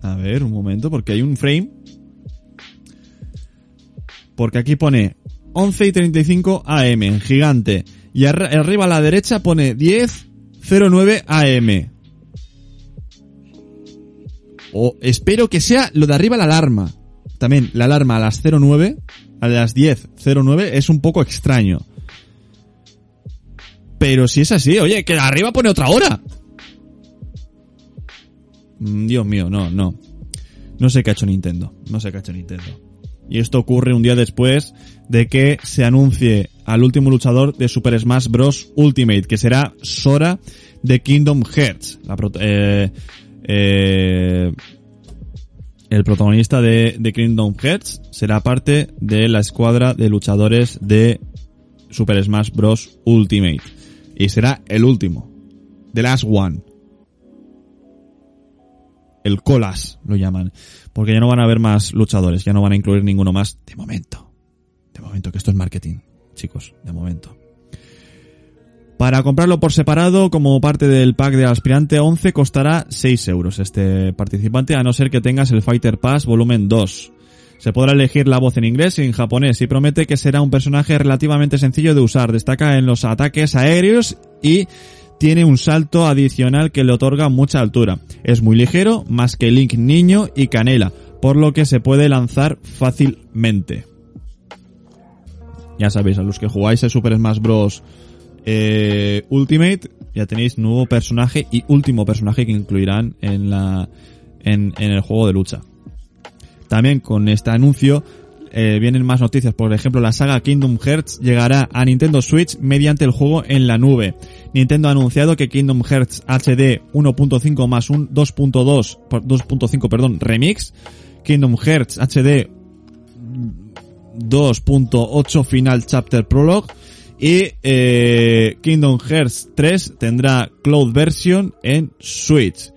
A ver, un momento, porque hay un frame. Porque aquí pone 11 y 35 AM, gigante. Y arriba a la derecha pone 10.09 AM. O espero que sea lo de arriba la alarma. También la alarma a las 09, a las 10.09 es un poco extraño. Pero si es así, oye, que arriba pone otra hora. Mm, Dios mío, no, no. No sé qué ha hecho Nintendo. No sé qué ha hecho Nintendo. Y esto ocurre un día después de que se anuncie al último luchador de Super Smash Bros. Ultimate, que será Sora de Kingdom Hearts. Eh, eh, el protagonista de, de, Kingdom Hearts será parte de la escuadra de luchadores de Super Smash Bros. Ultimate. Y será el último. The Last One. El Colas lo llaman. Porque ya no van a haber más luchadores, ya no van a incluir ninguno más de momento. De momento, que esto es marketing, chicos, de momento. Para comprarlo por separado, como parte del pack de aspirante 11, costará 6 euros este participante, a no ser que tengas el Fighter Pass volumen 2. Se podrá elegir la voz en inglés y en japonés y promete que será un personaje relativamente sencillo de usar. Destaca en los ataques aéreos y tiene un salto adicional que le otorga mucha altura. Es muy ligero, más que Link niño y Canela, por lo que se puede lanzar fácilmente. Ya sabéis, a los que jugáis a Super Smash Bros. Eh, Ultimate, ya tenéis nuevo personaje y último personaje que incluirán en la en, en el juego de lucha. También con este anuncio eh, vienen más noticias. Por ejemplo, la saga Kingdom Hearts llegará a Nintendo Switch mediante el juego en la nube. Nintendo ha anunciado que Kingdom Hearts HD 1.5 más un 2.2, 2.5, perdón, remix, Kingdom Hearts HD 2.8 Final Chapter Prologue y eh, Kingdom Hearts 3 tendrá Cloud Version en Switch.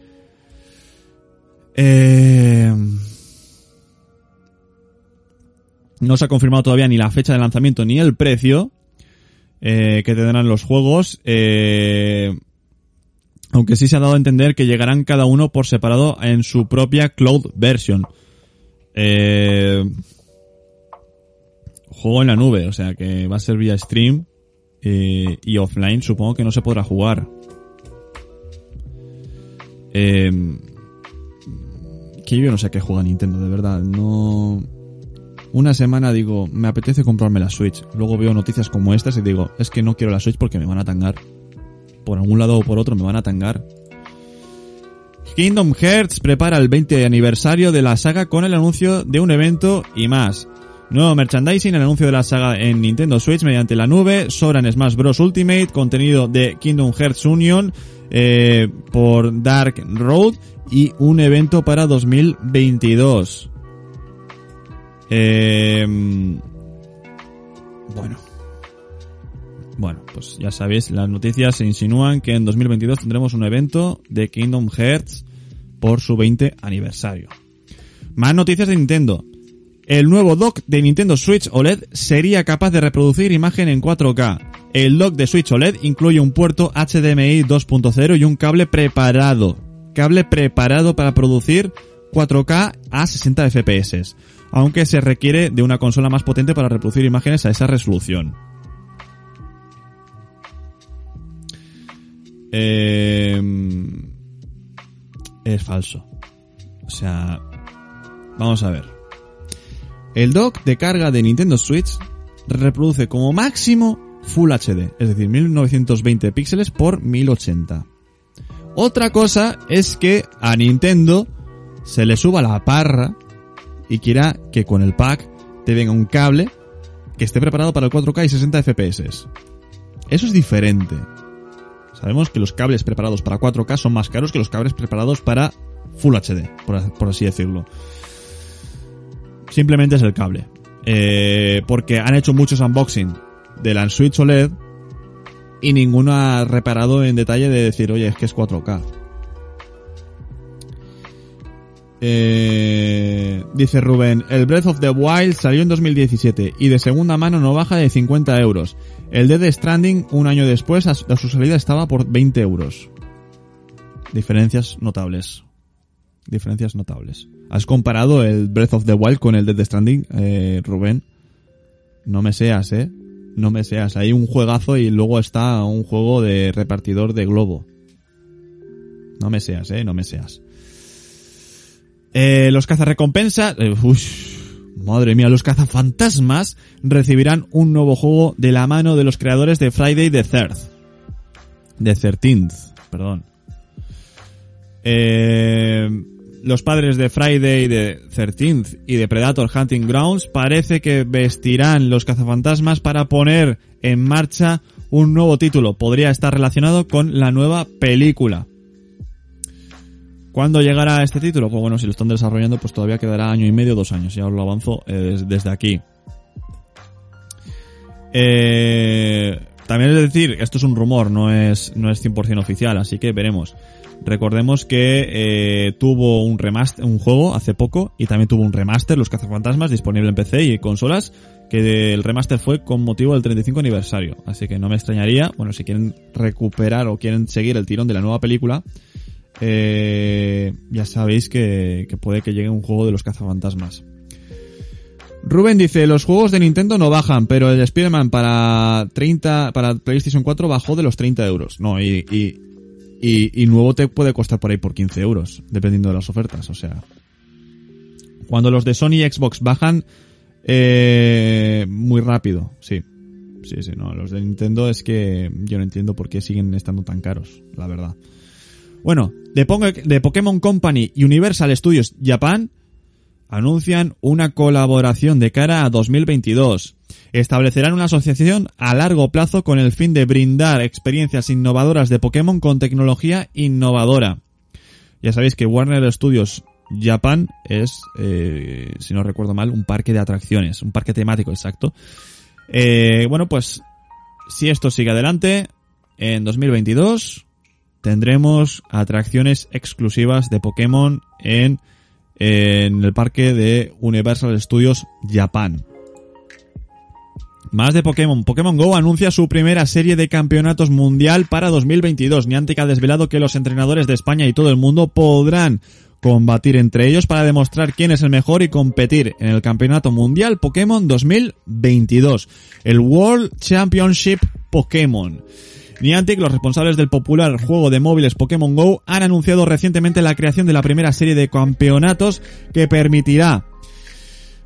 Eh, no se ha confirmado todavía ni la fecha de lanzamiento ni el precio eh, que tendrán los juegos. Eh, aunque sí se ha dado a entender que llegarán cada uno por separado en su propia cloud version. Eh, juego en la nube, o sea que va a ser vía stream eh, y offline supongo que no se podrá jugar. Eh, que yo no sé qué juega Nintendo, de verdad. No. Una semana digo, me apetece comprarme la Switch. Luego veo noticias como estas y digo, es que no quiero la Switch porque me van a tangar. Por algún lado o por otro me van a tangar. Kingdom Hearts prepara el 20 aniversario de la saga con el anuncio de un evento y más. Nuevo merchandising, el anuncio de la saga en Nintendo Switch mediante la nube, Soran Smash Bros. Ultimate, contenido de Kingdom Hearts Union eh, por Dark Road y un evento para 2022. Eh, bueno. Bueno, pues ya sabéis, las noticias se insinúan que en 2022 tendremos un evento de Kingdom Hearts por su 20 aniversario. Más noticias de Nintendo. El nuevo dock de Nintendo Switch OLED sería capaz de reproducir imagen en 4K. El dock de Switch OLED incluye un puerto HDMI 2.0 y un cable preparado. Cable preparado para producir 4K a 60 FPS, aunque se requiere de una consola más potente para reproducir imágenes a esa resolución. Eh, es falso. O sea, vamos a ver. El dock de carga de Nintendo Switch reproduce como máximo Full HD, es decir, 1920 píxeles por 1080. Otra cosa es que a Nintendo se le suba la parra y quiera que con el pack te venga un cable que esté preparado para el 4K y 60 FPS. Eso es diferente. Sabemos que los cables preparados para 4K son más caros que los cables preparados para Full HD, por, así decirlo. Simplemente es el cable. Eh, porque han hecho muchos unboxing de la Switch OLED y ninguno ha reparado en detalle de decir, oye, es que es 4K. Eh, dice Rubén, el Breath of the Wild salió en 2017 y de segunda mano no baja de 50 euros. El Dead Stranding un año después a su salida estaba por 20 euros. Diferencias notables. Diferencias notables. ¿Has comparado el Breath of the Wild con el Dead Stranding, eh, Rubén? No me seas, eh. No me seas. Hay un juegazo y luego está un juego de repartidor de globo. No me seas, eh. No me seas. Eh, los cazarrecompensas... Eh, madre mía, los cazafantasmas recibirán un nuevo juego de la mano de los creadores de Friday the Third. De 13th, perdón. Eh, los padres de Friday de 13th y de Predator Hunting Grounds parece que vestirán los cazafantasmas para poner en marcha un nuevo título. Podría estar relacionado con la nueva película. ¿Cuándo llegará este título? Pues bueno, si lo están desarrollando, pues todavía quedará año y medio, dos años. Ya os lo avanzo eh, desde aquí. Eh, también es decir, esto es un rumor, no es, no es 100% oficial, así que veremos. Recordemos que eh, tuvo un remaster, un juego hace poco y también tuvo un remaster, Los Cazafantasmas, disponible en PC y consolas, que el remaster fue con motivo del 35 aniversario. Así que no me extrañaría, bueno, si quieren recuperar o quieren seguir el tirón de la nueva película, eh, ya sabéis que, puede que llegue un juego de los cazafantasmas. Rubén dice, los juegos de Nintendo no bajan, pero el Spider-Man para 30, para PlayStation 4 bajó de los 30 euros. No, y, y, y, nuevo te puede costar por ahí por 15 euros, dependiendo de las ofertas, o sea. Cuando los de Sony y Xbox bajan, eh, muy rápido, sí. Sí, sí, no, los de Nintendo es que yo no entiendo por qué siguen estando tan caros, la verdad. Bueno, de, Pokémon Company y Universal Studios Japan anuncian una colaboración de cara a 2022. Establecerán una asociación a largo plazo con el fin de brindar experiencias innovadoras de Pokémon con tecnología innovadora. Ya sabéis que Warner Studios Japan es, eh, si no recuerdo mal, un parque de atracciones, un parque temático exacto. Eh, bueno, pues si esto sigue adelante, en 2022 tendremos atracciones exclusivas de Pokémon en, en el parque de Universal Studios Japan. Más de Pokémon. Pokémon Go anuncia su primera serie de campeonatos mundial para 2022. Niantic ha desvelado que los entrenadores de España y todo el mundo podrán combatir entre ellos para demostrar quién es el mejor y competir en el Campeonato Mundial Pokémon 2022, el World Championship Pokémon. Niantic, los responsables del popular juego de móviles Pokémon Go, han anunciado recientemente la creación de la primera serie de campeonatos que permitirá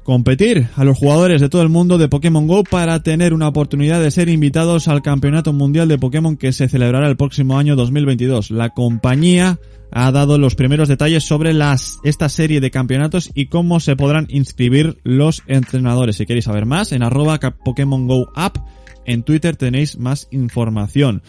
competir a los jugadores de todo el mundo de Pokémon Go para tener una oportunidad de ser invitados al Campeonato Mundial de Pokémon que se celebrará el próximo año 2022. La compañía ha dado los primeros detalles sobre las, esta serie de campeonatos y cómo se podrán inscribir los entrenadores. Si queréis saber más, en arroba Pokémon Go App, en Twitter tenéis más información.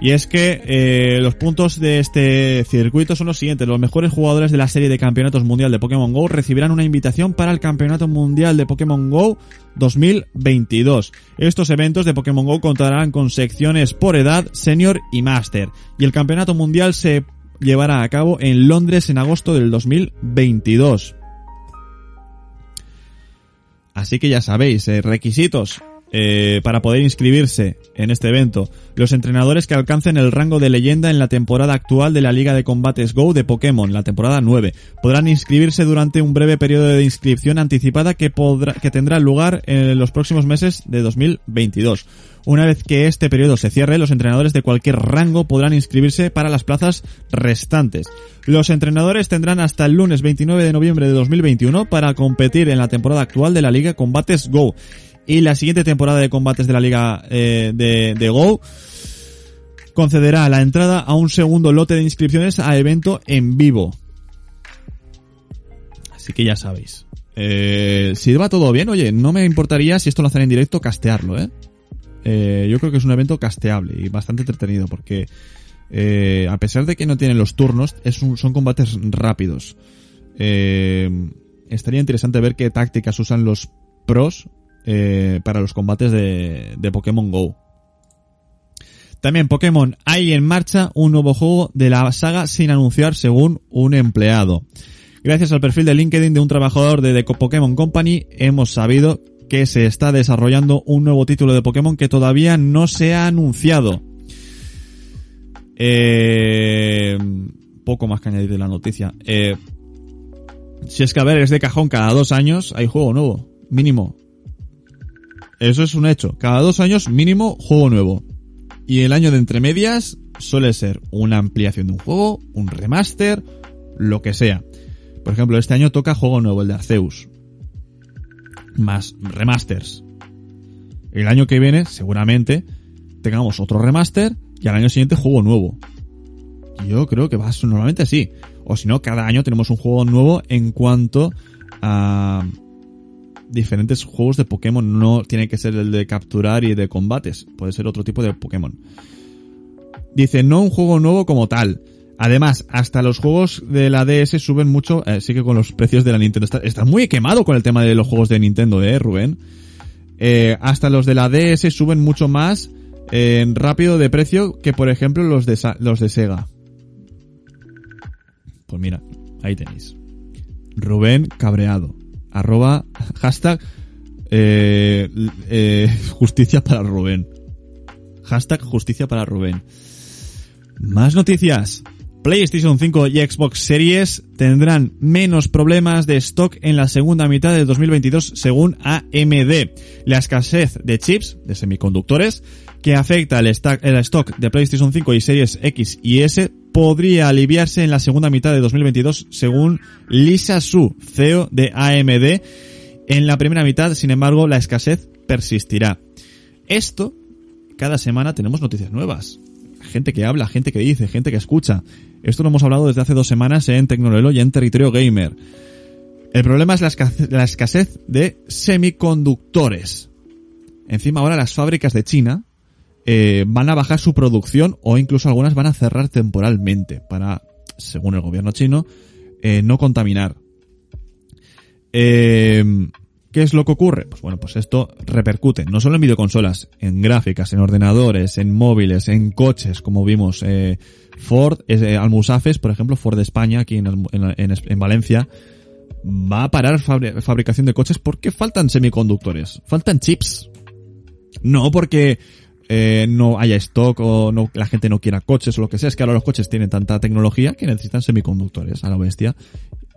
Y es que eh, los puntos de este circuito son los siguientes. Los mejores jugadores de la serie de campeonatos mundial de Pokémon GO recibirán una invitación para el Campeonato Mundial de Pokémon GO 2022. Estos eventos de Pokémon GO contarán con secciones por edad, senior y master. Y el Campeonato Mundial se llevará a cabo en Londres en agosto del 2022. Así que ya sabéis, eh, requisitos eh, para poder inscribirse en este evento. Los entrenadores que alcancen el rango de leyenda en la temporada actual de la Liga de Combates Go de Pokémon, la temporada 9, podrán inscribirse durante un breve periodo de inscripción anticipada que, tendrá lugar en los próximos meses de 2022. Una vez que este periodo se cierre, los entrenadores de cualquier rango podrán inscribirse para las plazas restantes. Los entrenadores tendrán hasta el lunes 29 de noviembre de 2021 para competir en la temporada actual de la Liga Combates Go y la siguiente temporada de combates de la liga eh, de, Go concederá la entrada a un segundo lote de inscripciones a evento en vivo. Así que ya sabéis. Eh, si va todo bien, oye, no me importaría si esto lo hacen en directo, castearlo, ¿eh? ¿eh? yo creo que es un evento casteable y bastante entretenido porque a pesar de que no tienen los turnos, son combates rápidos. Estaría interesante ver qué tácticas usan los pros eh, para los combates de, Pokémon Go. También Pokémon, hay en marcha un nuevo juego de la saga sin anunciar según un empleado. Gracias al perfil de LinkedIn de un trabajador de The Pokémon Company hemos sabido que se está desarrollando un nuevo título de Pokémon que todavía no se ha anunciado. Eh, poco más que añadir de la noticia. Eh, si es que a ver, es de cajón, cada dos años hay juego nuevo. Mínimo. Eso es un hecho. Cada dos años mínimo juego nuevo. Y el año de entre medias suele ser una ampliación de un juego, un remaster, lo que sea. Por ejemplo, este año toca juego nuevo, el de Arceus. Más remasters. El año que viene, seguramente, tengamos otro remaster y al año siguiente juego nuevo. Yo creo que va normalmente así. O si no, cada año tenemos un juego nuevo en cuanto a diferentes juegos de Pokémon. No tiene que ser el de capturar y de combates. Puede ser otro tipo de Pokémon. Dice, no un juego nuevo como tal. Además, hasta los juegos de la DS suben mucho, eh, sí que con los precios de la Nintendo. Está, muy quemado con el tema de los juegos de Nintendo, eh, Rubén. Eh, hasta los de la DS suben mucho más en rápido de precio que, por ejemplo, los de, los de Sega. Pues mira, ahí tenéis. Rubén cabreado arroba hashtag eh, eh, justicia para Rubén. Hashtag justicia para Rubén. Más noticias. PlayStation 5 y Xbox Series tendrán menos problemas de stock en la segunda mitad de 2022 según AMD. La escasez de chips, de semiconductores, que afecta el, stock de PlayStation 5 y Series X y S podría aliviarse en la segunda mitad de 2022 según Lisa Su, CEO de AMD. En la primera mitad, sin embargo, la escasez persistirá. Esto, cada semana tenemos noticias nuevas. Gente que habla, gente que dice, gente que escucha. Esto lo hemos hablado desde hace dos semanas en Tecnolelo y en Territorio Gamer. El problema es la escasez, la escasez de semiconductores. Encima ahora las fábricas de China eh, van a bajar su producción o incluso algunas van a cerrar temporalmente para, según el gobierno chino, eh, no contaminar. Eh, ¿Qué es lo que ocurre? Pues bueno, pues esto repercute no solo en videoconsolas, en gráficas, en ordenadores, en móviles, en coches, como vimos eh, Ford, eh, Almusafes, por ejemplo, Ford España, aquí en, en, en Valencia, va a parar fabricación de coches porque faltan semiconductores, faltan chips. No porque eh, no haya stock o no, la gente no quiera coches o lo que sea. Es que ahora los coches tienen tanta tecnología que necesitan semiconductores a la bestia.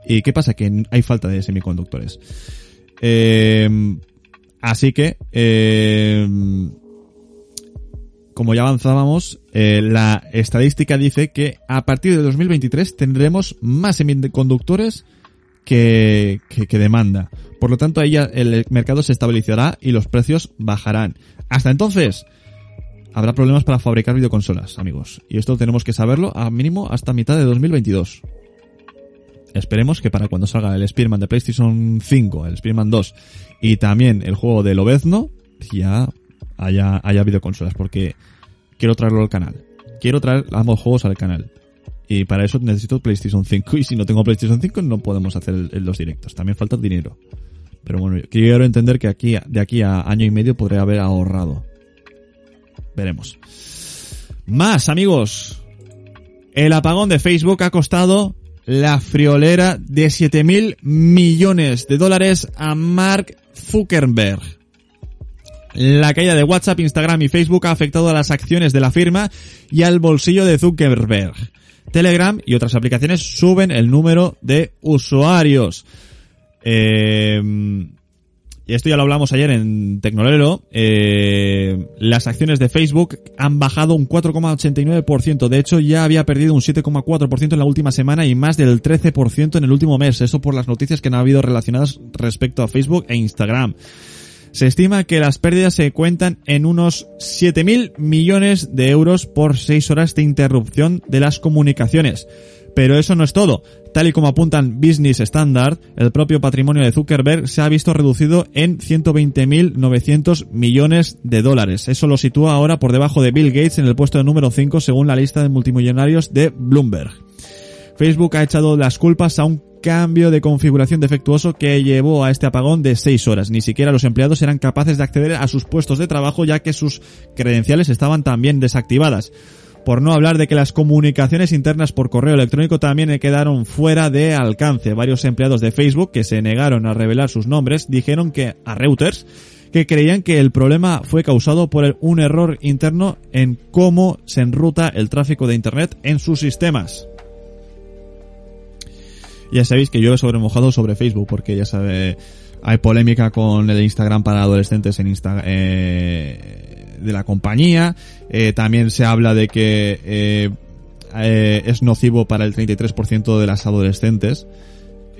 ¿Y qué pasa? Que hay falta de semiconductores. Eh, así que, eh, como ya avanzábamos, eh, la estadística dice que a partir de 2023 tendremos más semiconductores que, que, que demanda. Por lo tanto, ahí ya el mercado se estabilizará y los precios bajarán. Hasta entonces, habrá problemas para fabricar videoconsolas, amigos. Y esto tenemos que saberlo a mínimo hasta mitad de 2022. Esperemos que para cuando salga el Spearman de PlayStation 5, el Spearman 2 y también el juego de Lobezno, ya haya, haya videoconsolas, porque quiero traerlo al canal. Quiero traer ambos juegos al canal. Y para eso necesito PlayStation 5. Y si no tengo PlayStation 5 no podemos hacer el- los directos. También falta dinero. Pero bueno, quiero entender que aquí, de aquí a año y medio podré haber ahorrado. Veremos. Más, amigos. El apagón de Facebook ha costado la friolera de 7.000 millones de dólares a Mark Zuckerberg. La caída de WhatsApp, Instagram y Facebook ha afectado a las acciones de la firma y al bolsillo de Zuckerberg. Telegram y otras aplicaciones suben el número de usuarios. Eh, y esto ya lo hablamos ayer en Tecnolero. eh, las acciones de Facebook han bajado un 4,89%. De hecho, ya había perdido un 7,4% en la última semana y más del 13% en el último mes. Eso por las noticias que han habido relacionadas respecto a Facebook e Instagram. Se estima que las pérdidas se cuentan en unos 7.000 millones de euros por 6 horas de interrupción de las comunicaciones. Pero eso no es todo. Tal y como apuntan Business Standard, el propio patrimonio de Zuckerberg se ha visto reducido en 120.900 millones de dólares. Eso lo sitúa ahora por debajo de Bill Gates en el puesto de número 5 según la lista de multimillonarios de Bloomberg. Facebook ha echado las culpas a un cambio de configuración defectuoso que llevó a este apagón de 6 horas. Ni siquiera los empleados eran capaces de acceder a sus puestos de trabajo ya que sus credenciales estaban también desactivadas. Por no hablar de que las comunicaciones internas por correo electrónico también quedaron fuera de alcance. Varios empleados de Facebook que se negaron a revelar sus nombres dijeron que a Reuters que creían que el problema fue causado por un error interno en cómo se enruta el tráfico de Internet en sus sistemas. Ya sabéis que yo he sobremojado sobre Facebook porque ya sabe, hay polémica con el Instagram para adolescentes en Insta, eh, de la compañía. Eh, también se habla de que eh, eh, es nocivo para el 33% de las adolescentes.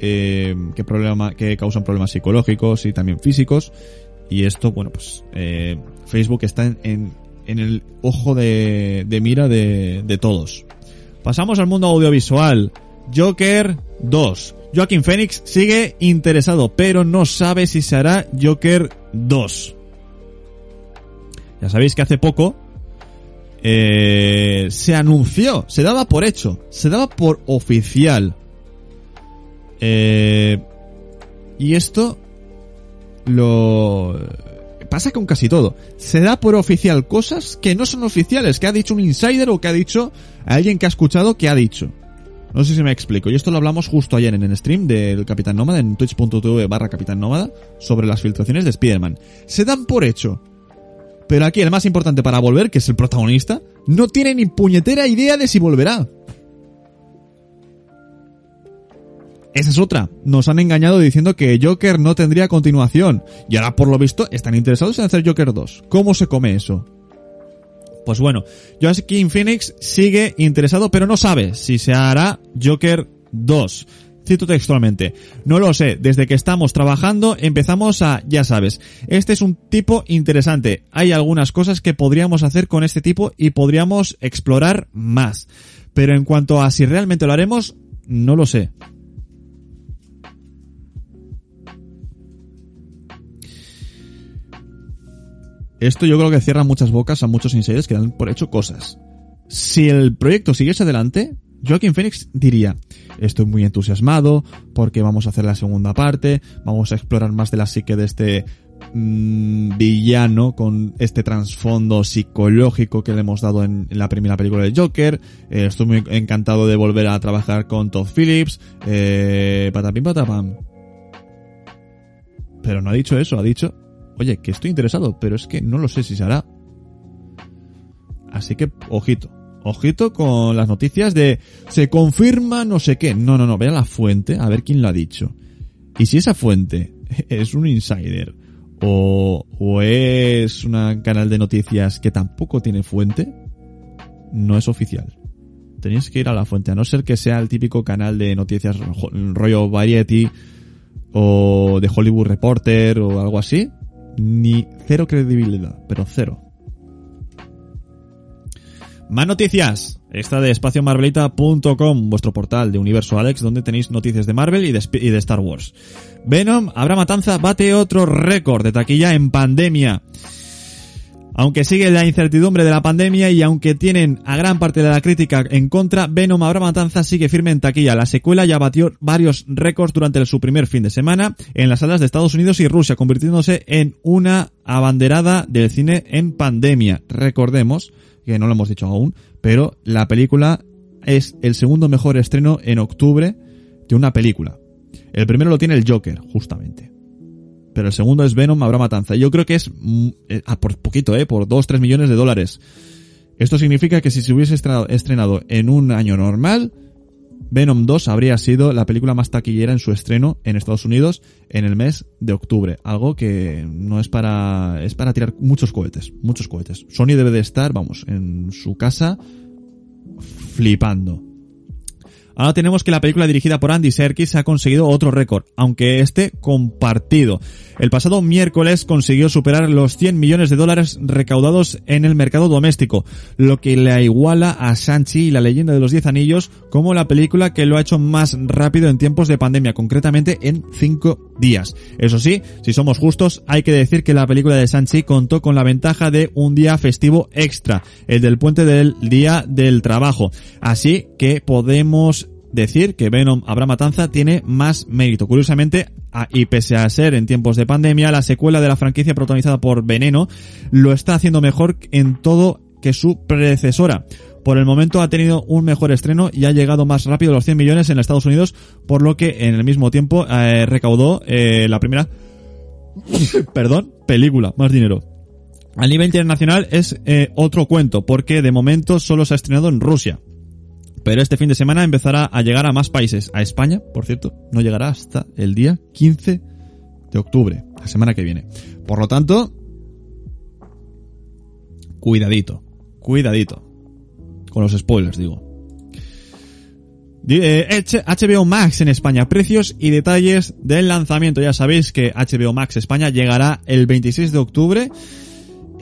Eh, que problema, que causan problemas psicológicos y también físicos. Y esto, bueno, pues eh, Facebook está en, en, el ojo de, de mira de, de todos. Pasamos al mundo audiovisual. Joker 2. Joaquin Phoenix sigue interesado, pero no sabe si se hará Joker 2. Ya sabéis que hace poco eh, se anunció, se daba por hecho, se daba por oficial. Eh, y esto lo pasa con casi todo. Se da por oficial cosas que no son oficiales, que ha dicho un insider o que ha dicho alguien que ha escuchado que ha dicho. No sé si me explico. Y esto lo hablamos justo ayer en el stream del Capitán Nómada, en twitch.tv barra Capitán Nómada, sobre las filtraciones de Spider-Man. Se dan por hecho. Pero aquí el más importante para volver, que es el protagonista, no tiene ni puñetera idea de si volverá. Esa es otra. Nos han engañado diciendo que Joker no tendría continuación. Y ahora, por lo visto, están interesados en hacer Joker 2. ¿Cómo se come eso? Pues bueno, Joaquin Phoenix sigue interesado, pero no sabe si se hará Joker 2. Cito textualmente, no lo sé, desde que estamos trabajando empezamos a, ya sabes, este es un tipo interesante, hay algunas cosas que podríamos hacer con este tipo y podríamos explorar más. Pero en cuanto a si realmente lo haremos, no lo sé. Esto yo creo que cierra muchas bocas a muchos insiders que dan por hecho cosas. Si el proyecto siguiese adelante, Joaquin Phoenix diría, estoy muy entusiasmado porque vamos a hacer la segunda parte, vamos a explorar más de la psique de este mm, villano con este trasfondo psicológico que le hemos dado en, en la primera película de Joker, eh, estoy muy encantado de volver a trabajar con Todd Phillips, eh, patapim patapam. Pero no ha dicho eso, ha dicho, oye, que estoy interesado, pero es que no lo sé si se hará. Así que, ojito. Ojito con las noticias de se confirma no sé qué. No, no, no, vea la fuente, a ver quién lo ha dicho. Y si esa fuente es un insider o, o es un canal de noticias que tampoco tiene fuente, no es oficial. Tenéis que ir a la fuente, a no ser que sea el típico canal de noticias rollo Variety o de Hollywood Reporter o algo así. Ni cero credibilidad, pero cero. Más noticias. Esta de espaciomarvelita.com, vuestro portal de Universo Alex, donde tenéis noticias de Marvel y de, Star Wars. Venom, Habrá Matanza, bate otro récord de taquilla en pandemia. Aunque sigue la incertidumbre de la pandemia y aunque tienen a gran parte de la crítica en contra, Venom Habrá Matanza sigue firme en taquilla. La secuela ya batió varios récords durante su primer fin de semana en las salas de Estados Unidos y Rusia, convirtiéndose en una abanderada del cine en pandemia. Recordemos que no lo hemos dicho aún, pero la película es el segundo mejor estreno en octubre de una película. El primero lo tiene el Joker, justamente. Pero el segundo es Venom, habrá matanza. Yo creo que es mm, eh, por poquito, eh, por 2-3 millones de dólares. Esto significa que si se hubiese estrenado en un año normal, Venom 2 habría sido la película más taquillera en su estreno en Estados Unidos en el mes de octubre. Algo que no es para, es para tirar muchos cohetes, muchos cohetes. Sony debe de estar, vamos, en su casa flipando. Ahora tenemos que la película dirigida por Andy Serkis ha conseguido otro récord, aunque este compartido. El pasado miércoles consiguió superar los 100 millones de dólares recaudados en el mercado doméstico, lo que le iguala a Sanchi y la leyenda de los 10 anillos como la película que lo ha hecho más rápido en tiempos de pandemia, concretamente en 5 días. Eso sí, si somos justos, hay que decir que la película de Sanchi contó con la ventaja de un día festivo extra, el del puente del día del trabajo. Así que podemos decir que Venom Habrá Matanza tiene más mérito. Curiosamente, y pese a ser en tiempos de pandemia, la secuela de la franquicia protagonizada por Veneno lo está haciendo mejor en todo que su predecesora. Por el momento ha tenido un mejor estreno y ha llegado más rápido a los 100 millones en Estados Unidos, por lo que en el mismo tiempo eh, recaudó eh, la primera, perdón, película, más dinero. A nivel internacional es eh, otro cuento, porque de momento solo se ha estrenado en Rusia. Pero este fin de semana empezará a llegar a más países. A España, por cierto, no llegará hasta el día 15 de octubre, la semana que viene. Por lo tanto, cuidadito, cuidadito. Con los spoilers, digo. HBO eh, Max en España, precios y detalles del lanzamiento. Ya sabéis que HBO Max España llegará el 26 de octubre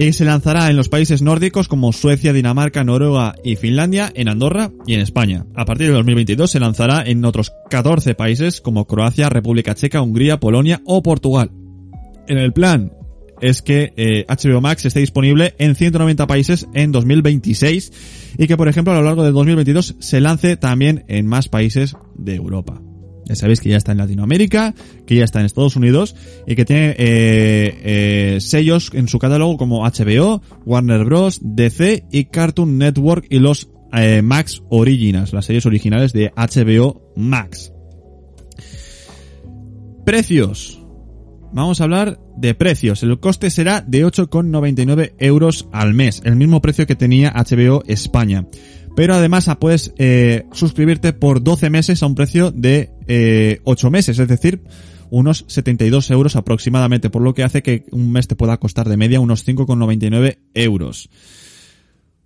y se lanzará en los países nórdicos como Suecia, Dinamarca, Noruega y Finlandia, en Andorra y en España. A partir de 2022 se lanzará en otros 14 países como Croacia, República Checa, Hungría, Polonia o Portugal. En el plan es que HBO eh, Max esté disponible en 190 países en 2026 y que por ejemplo a lo largo de 2022 se lance también en más países de Europa. Ya sabéis que ya está en Latinoamérica, que ya está en Estados Unidos y que tiene eh, eh, sellos en su catálogo como HBO, Warner Bros, DC y Cartoon Network y los eh, Max Originals, las series originales de HBO Max. Precios. Vamos a hablar de precios. El coste será de 8,99 euros al mes, el mismo precio que tenía HBO España. Pero además puedes eh, suscribirte por 12 meses a un precio de eh, 8 meses, es decir, unos 72 euros aproximadamente, por lo que hace que un mes te pueda costar de media unos 5,99 euros.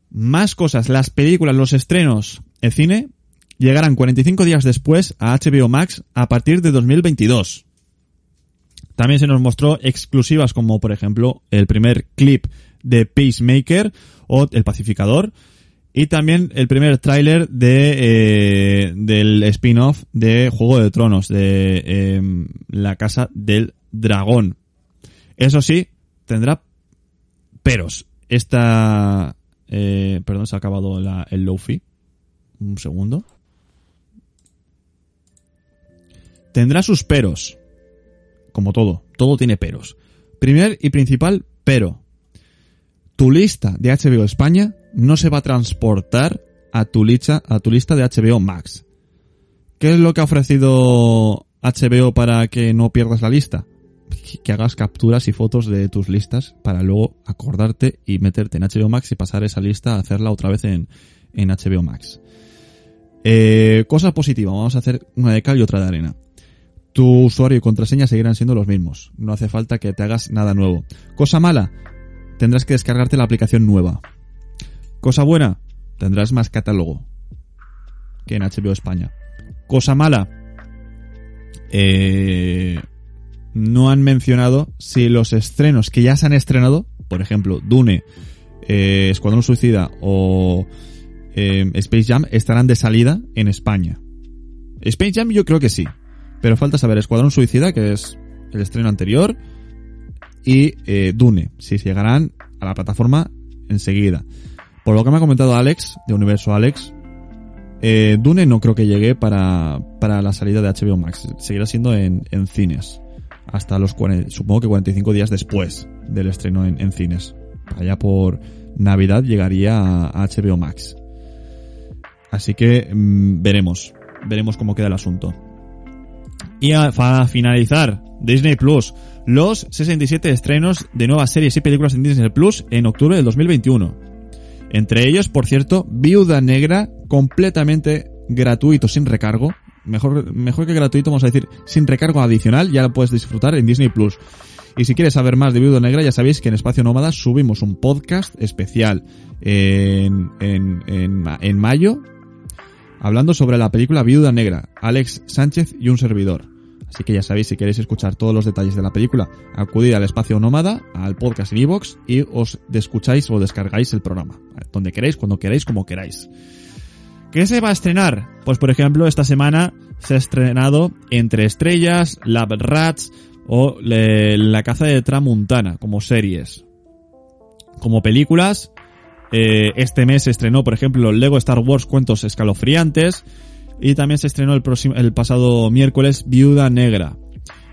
Más cosas, las películas, los estrenos, el cine, llegarán 45 días después a HBO Max a partir de 2022. También se nos mostró exclusivas como por ejemplo el primer clip de Peacemaker o El Pacificador, y también el primer tráiler de eh, del spin-off de Juego de Tronos, de eh, La Casa del Dragón. Eso sí, tendrá peros. Esta... Eh, perdón, se ha acabado el Lofi. Un segundo. Tendrá sus peros. Como todo. Todo tiene peros. Primer y principal pero. Tu lista de HBO España no se va a transportar a tu lista, a tu lista de HBO Max. ¿Qué es lo que ha ofrecido HBO para que no pierdas la lista? que hagas capturas y fotos de tus listas para luego acordarte y meterte en HBO Max y pasar esa lista a hacerla otra vez en, en HBO Max. Eh, cosa positiva, vamos a hacer una de cal y otra de arena. Tu usuario y contraseña seguirán siendo los mismos. No hace falta que te hagas nada nuevo. Cosa mala, tendrás que descargarte la aplicación nueva. Cosa buena, tendrás más catálogo que en HBO España. Cosa mala, eh, no han mencionado si los estrenos que ya se han estrenado, por ejemplo, Dune, eh, Escuadrón Suicida o eh, Space Jam, estarán de salida en España. Space Jam yo creo que sí, pero falta saber Escuadrón Suicida, que es el estreno anterior, y Dune, si llegarán a la plataforma enseguida. Por lo que me ha comentado Alex, de Universo Alex, eh, Dune no creo que llegue para, para la salida de HBO Max. Seguirá siendo en, en cines. Hasta los 40, supongo que 45 días después del estreno en, en cines. Allá por Navidad llegaría a, HBO Max. Así que mm, veremos. Veremos cómo queda el asunto. Y a- para finalizar, Disney Plus. Los 67 estrenos de nuevas series y películas en Disney Plus en octubre del 2021. Entre ellos, por cierto, Viuda Negra, completamente gratuito, sin recargo. Mejor, mejor que gratuito, vamos a decir, sin recargo adicional, ya lo puedes disfrutar en Disney Plus. Y si quieres saber más de Viuda Negra, ya sabéis que en Espacio Nómada subimos un podcast especial en, en, en, en mayo, hablando sobre la película Viuda Negra, Alex Sánchez y un servidor. Así que ya sabéis, si queréis escuchar todos los detalles de la película, acudid al espacio nómada, al podcast en iVoox y os escucháis o descargáis el programa. Donde queráis, cuando queráis, como queráis. ¿Qué se va a estrenar? Pues por ejemplo, esta semana se ha estrenado Entre Estrellas, Lab Rats o La Caza de Tramuntana como series. Como películas, eh, este mes se estrenó, por ejemplo, Lego Star Wars Cuentos Escalofriantes. Y también se estrenó el, próximo, el pasado miércoles Viuda Negra.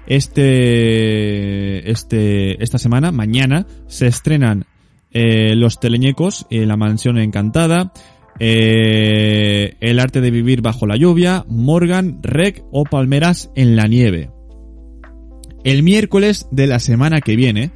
Este, este, esta semana, mañana, se estrenan eh, Los Teleñecos y La Mansión Encantada, eh, El Arte de Vivir Bajo la Lluvia, Morgan, Rec o Palmeras en la Nieve. El miércoles de la semana que viene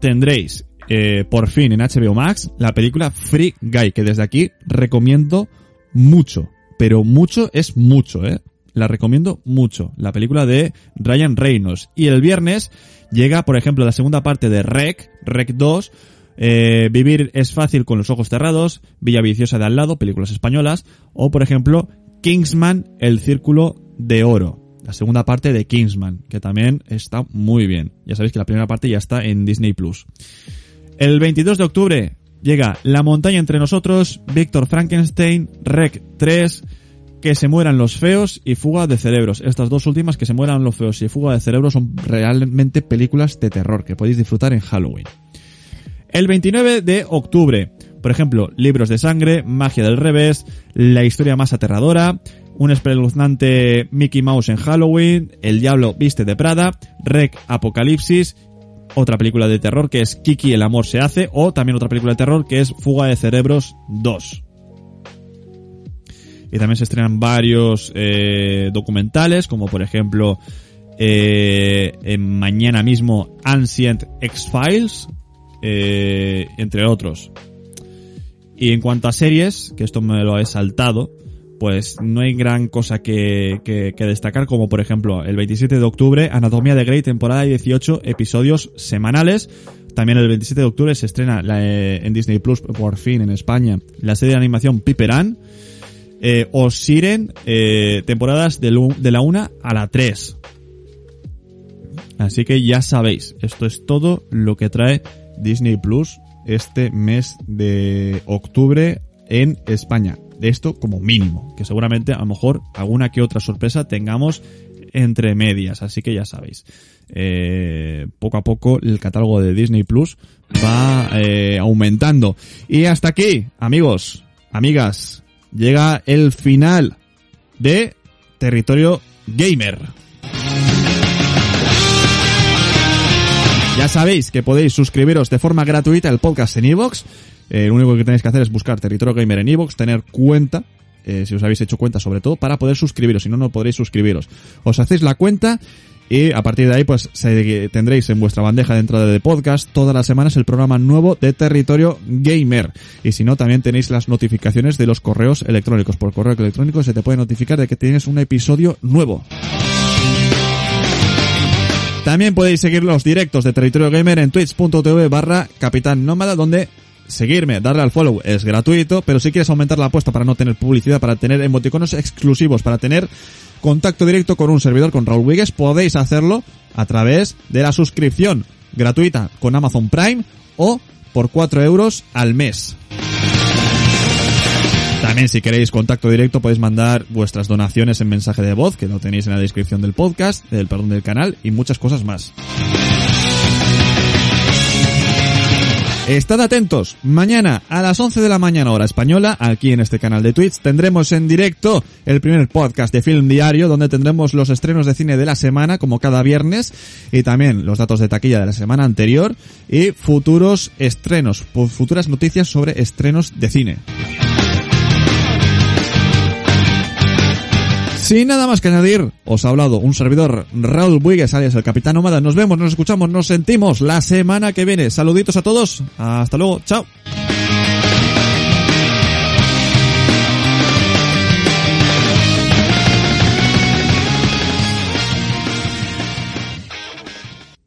tendréis eh, por fin en HBO Max la película Free Guy, que desde aquí recomiendo mucho, pero mucho es mucho, ¿eh? La recomiendo mucho, la película de Ryan Reynolds. Y el viernes llega, por ejemplo, la segunda parte de Rec, Rec 2, eh, Vivir es fácil con los ojos cerrados, Villa Viciosa de al lado, películas españolas, o por ejemplo, Kingsman, El Círculo de Oro. La segunda parte de Kingsman, que también está muy bien. Ya sabéis que la primera parte ya está en Disney Plus. El 22 de octubre llega La montaña entre nosotros, Víctor Frankenstein, Rec 3, Que se mueran los feos y Fuga de cerebros. Estas dos últimas, Que se mueran los feos y Fuga de cerebros, son realmente películas de terror que podéis disfrutar en Halloween. El 29 de octubre, por ejemplo, Libros de sangre, Magia del revés, La historia más aterradora, un espeluznante Mickey Mouse en Halloween, El diablo viste de Prada, Rec Apocalipsis, otra película de terror que es Kiki el amor se hace, o también otra película de terror que es Fuga de cerebros 2. Y también se estrenan varios eh, documentales, como por ejemplo eh, en mañana mismo Ancient X-Files, eh, entre otros. Y en cuanto a series, que esto me lo he saltado, pues no hay gran cosa que, destacar, como por ejemplo el 27 de octubre, Anatomía de Grey, temporada 18, episodios semanales. También el 27 de octubre se estrena eh, en Disney Plus, por fin en España, la serie de animación Piperan. Eh, o Siren, eh, temporadas de, de la 1 a la 3. Así que ya sabéis, esto es todo lo que trae Disney Plus este mes de octubre en España. De esto como mínimo, que seguramente a lo mejor alguna que otra sorpresa tengamos entre medias. Así que ya sabéis, eh, poco a poco el catálogo de Disney Plus va eh, aumentando. Y hasta aquí, amigos, amigas, llega el final de Territorio Gamer. Ya sabéis que podéis suscribiros de forma gratuita al podcast en iVoox. Eh, lo único que tenéis que hacer es buscar Territorio Gamer en iVoox, tener cuenta, eh, si os habéis hecho cuenta sobre todo, para poder suscribiros. Si no, no podréis suscribiros. Os hacéis la cuenta Y a partir de ahí, pues tendréis en vuestra bandeja de entrada de podcast todas las semanas el programa nuevo de Territorio Gamer. Y si no, también tenéis las notificaciones de los correos electrónicos. Por correo electrónico se te puede notificar de que tienes un episodio nuevo. También podéis seguir los directos de Territorio Gamer en twitch.tv barra Capitán Nómada, donde seguirme, darle al follow es gratuito, pero si quieres aumentar la apuesta para no tener publicidad, para tener emoticonos exclusivos, para tener contacto directo con un servidor, con Raúl Wigues, podéis hacerlo a través de la suscripción gratuita con Amazon Prime o por 4 euros al mes. También si queréis contacto directo podéis mandar vuestras donaciones en mensaje de voz, que lo tenéis en la descripción del podcast, del perdón del canal y muchas cosas más. Estad atentos, mañana a las 11 de la mañana hora española, aquí en este canal de Twitch, tendremos en directo el primer podcast de Film Diario, donde tendremos los estrenos de cine de la semana, como cada viernes, y también los datos de taquilla de la semana anterior, y futuros estrenos, fu- futuras noticias sobre estrenos de cine. Sin nada más que añadir, os ha hablado un servidor Raúl Buigues, alias el Capitán Nómada. Nos vemos, nos escuchamos, nos sentimos la semana que viene. Saluditos a todos. Hasta luego. Chao.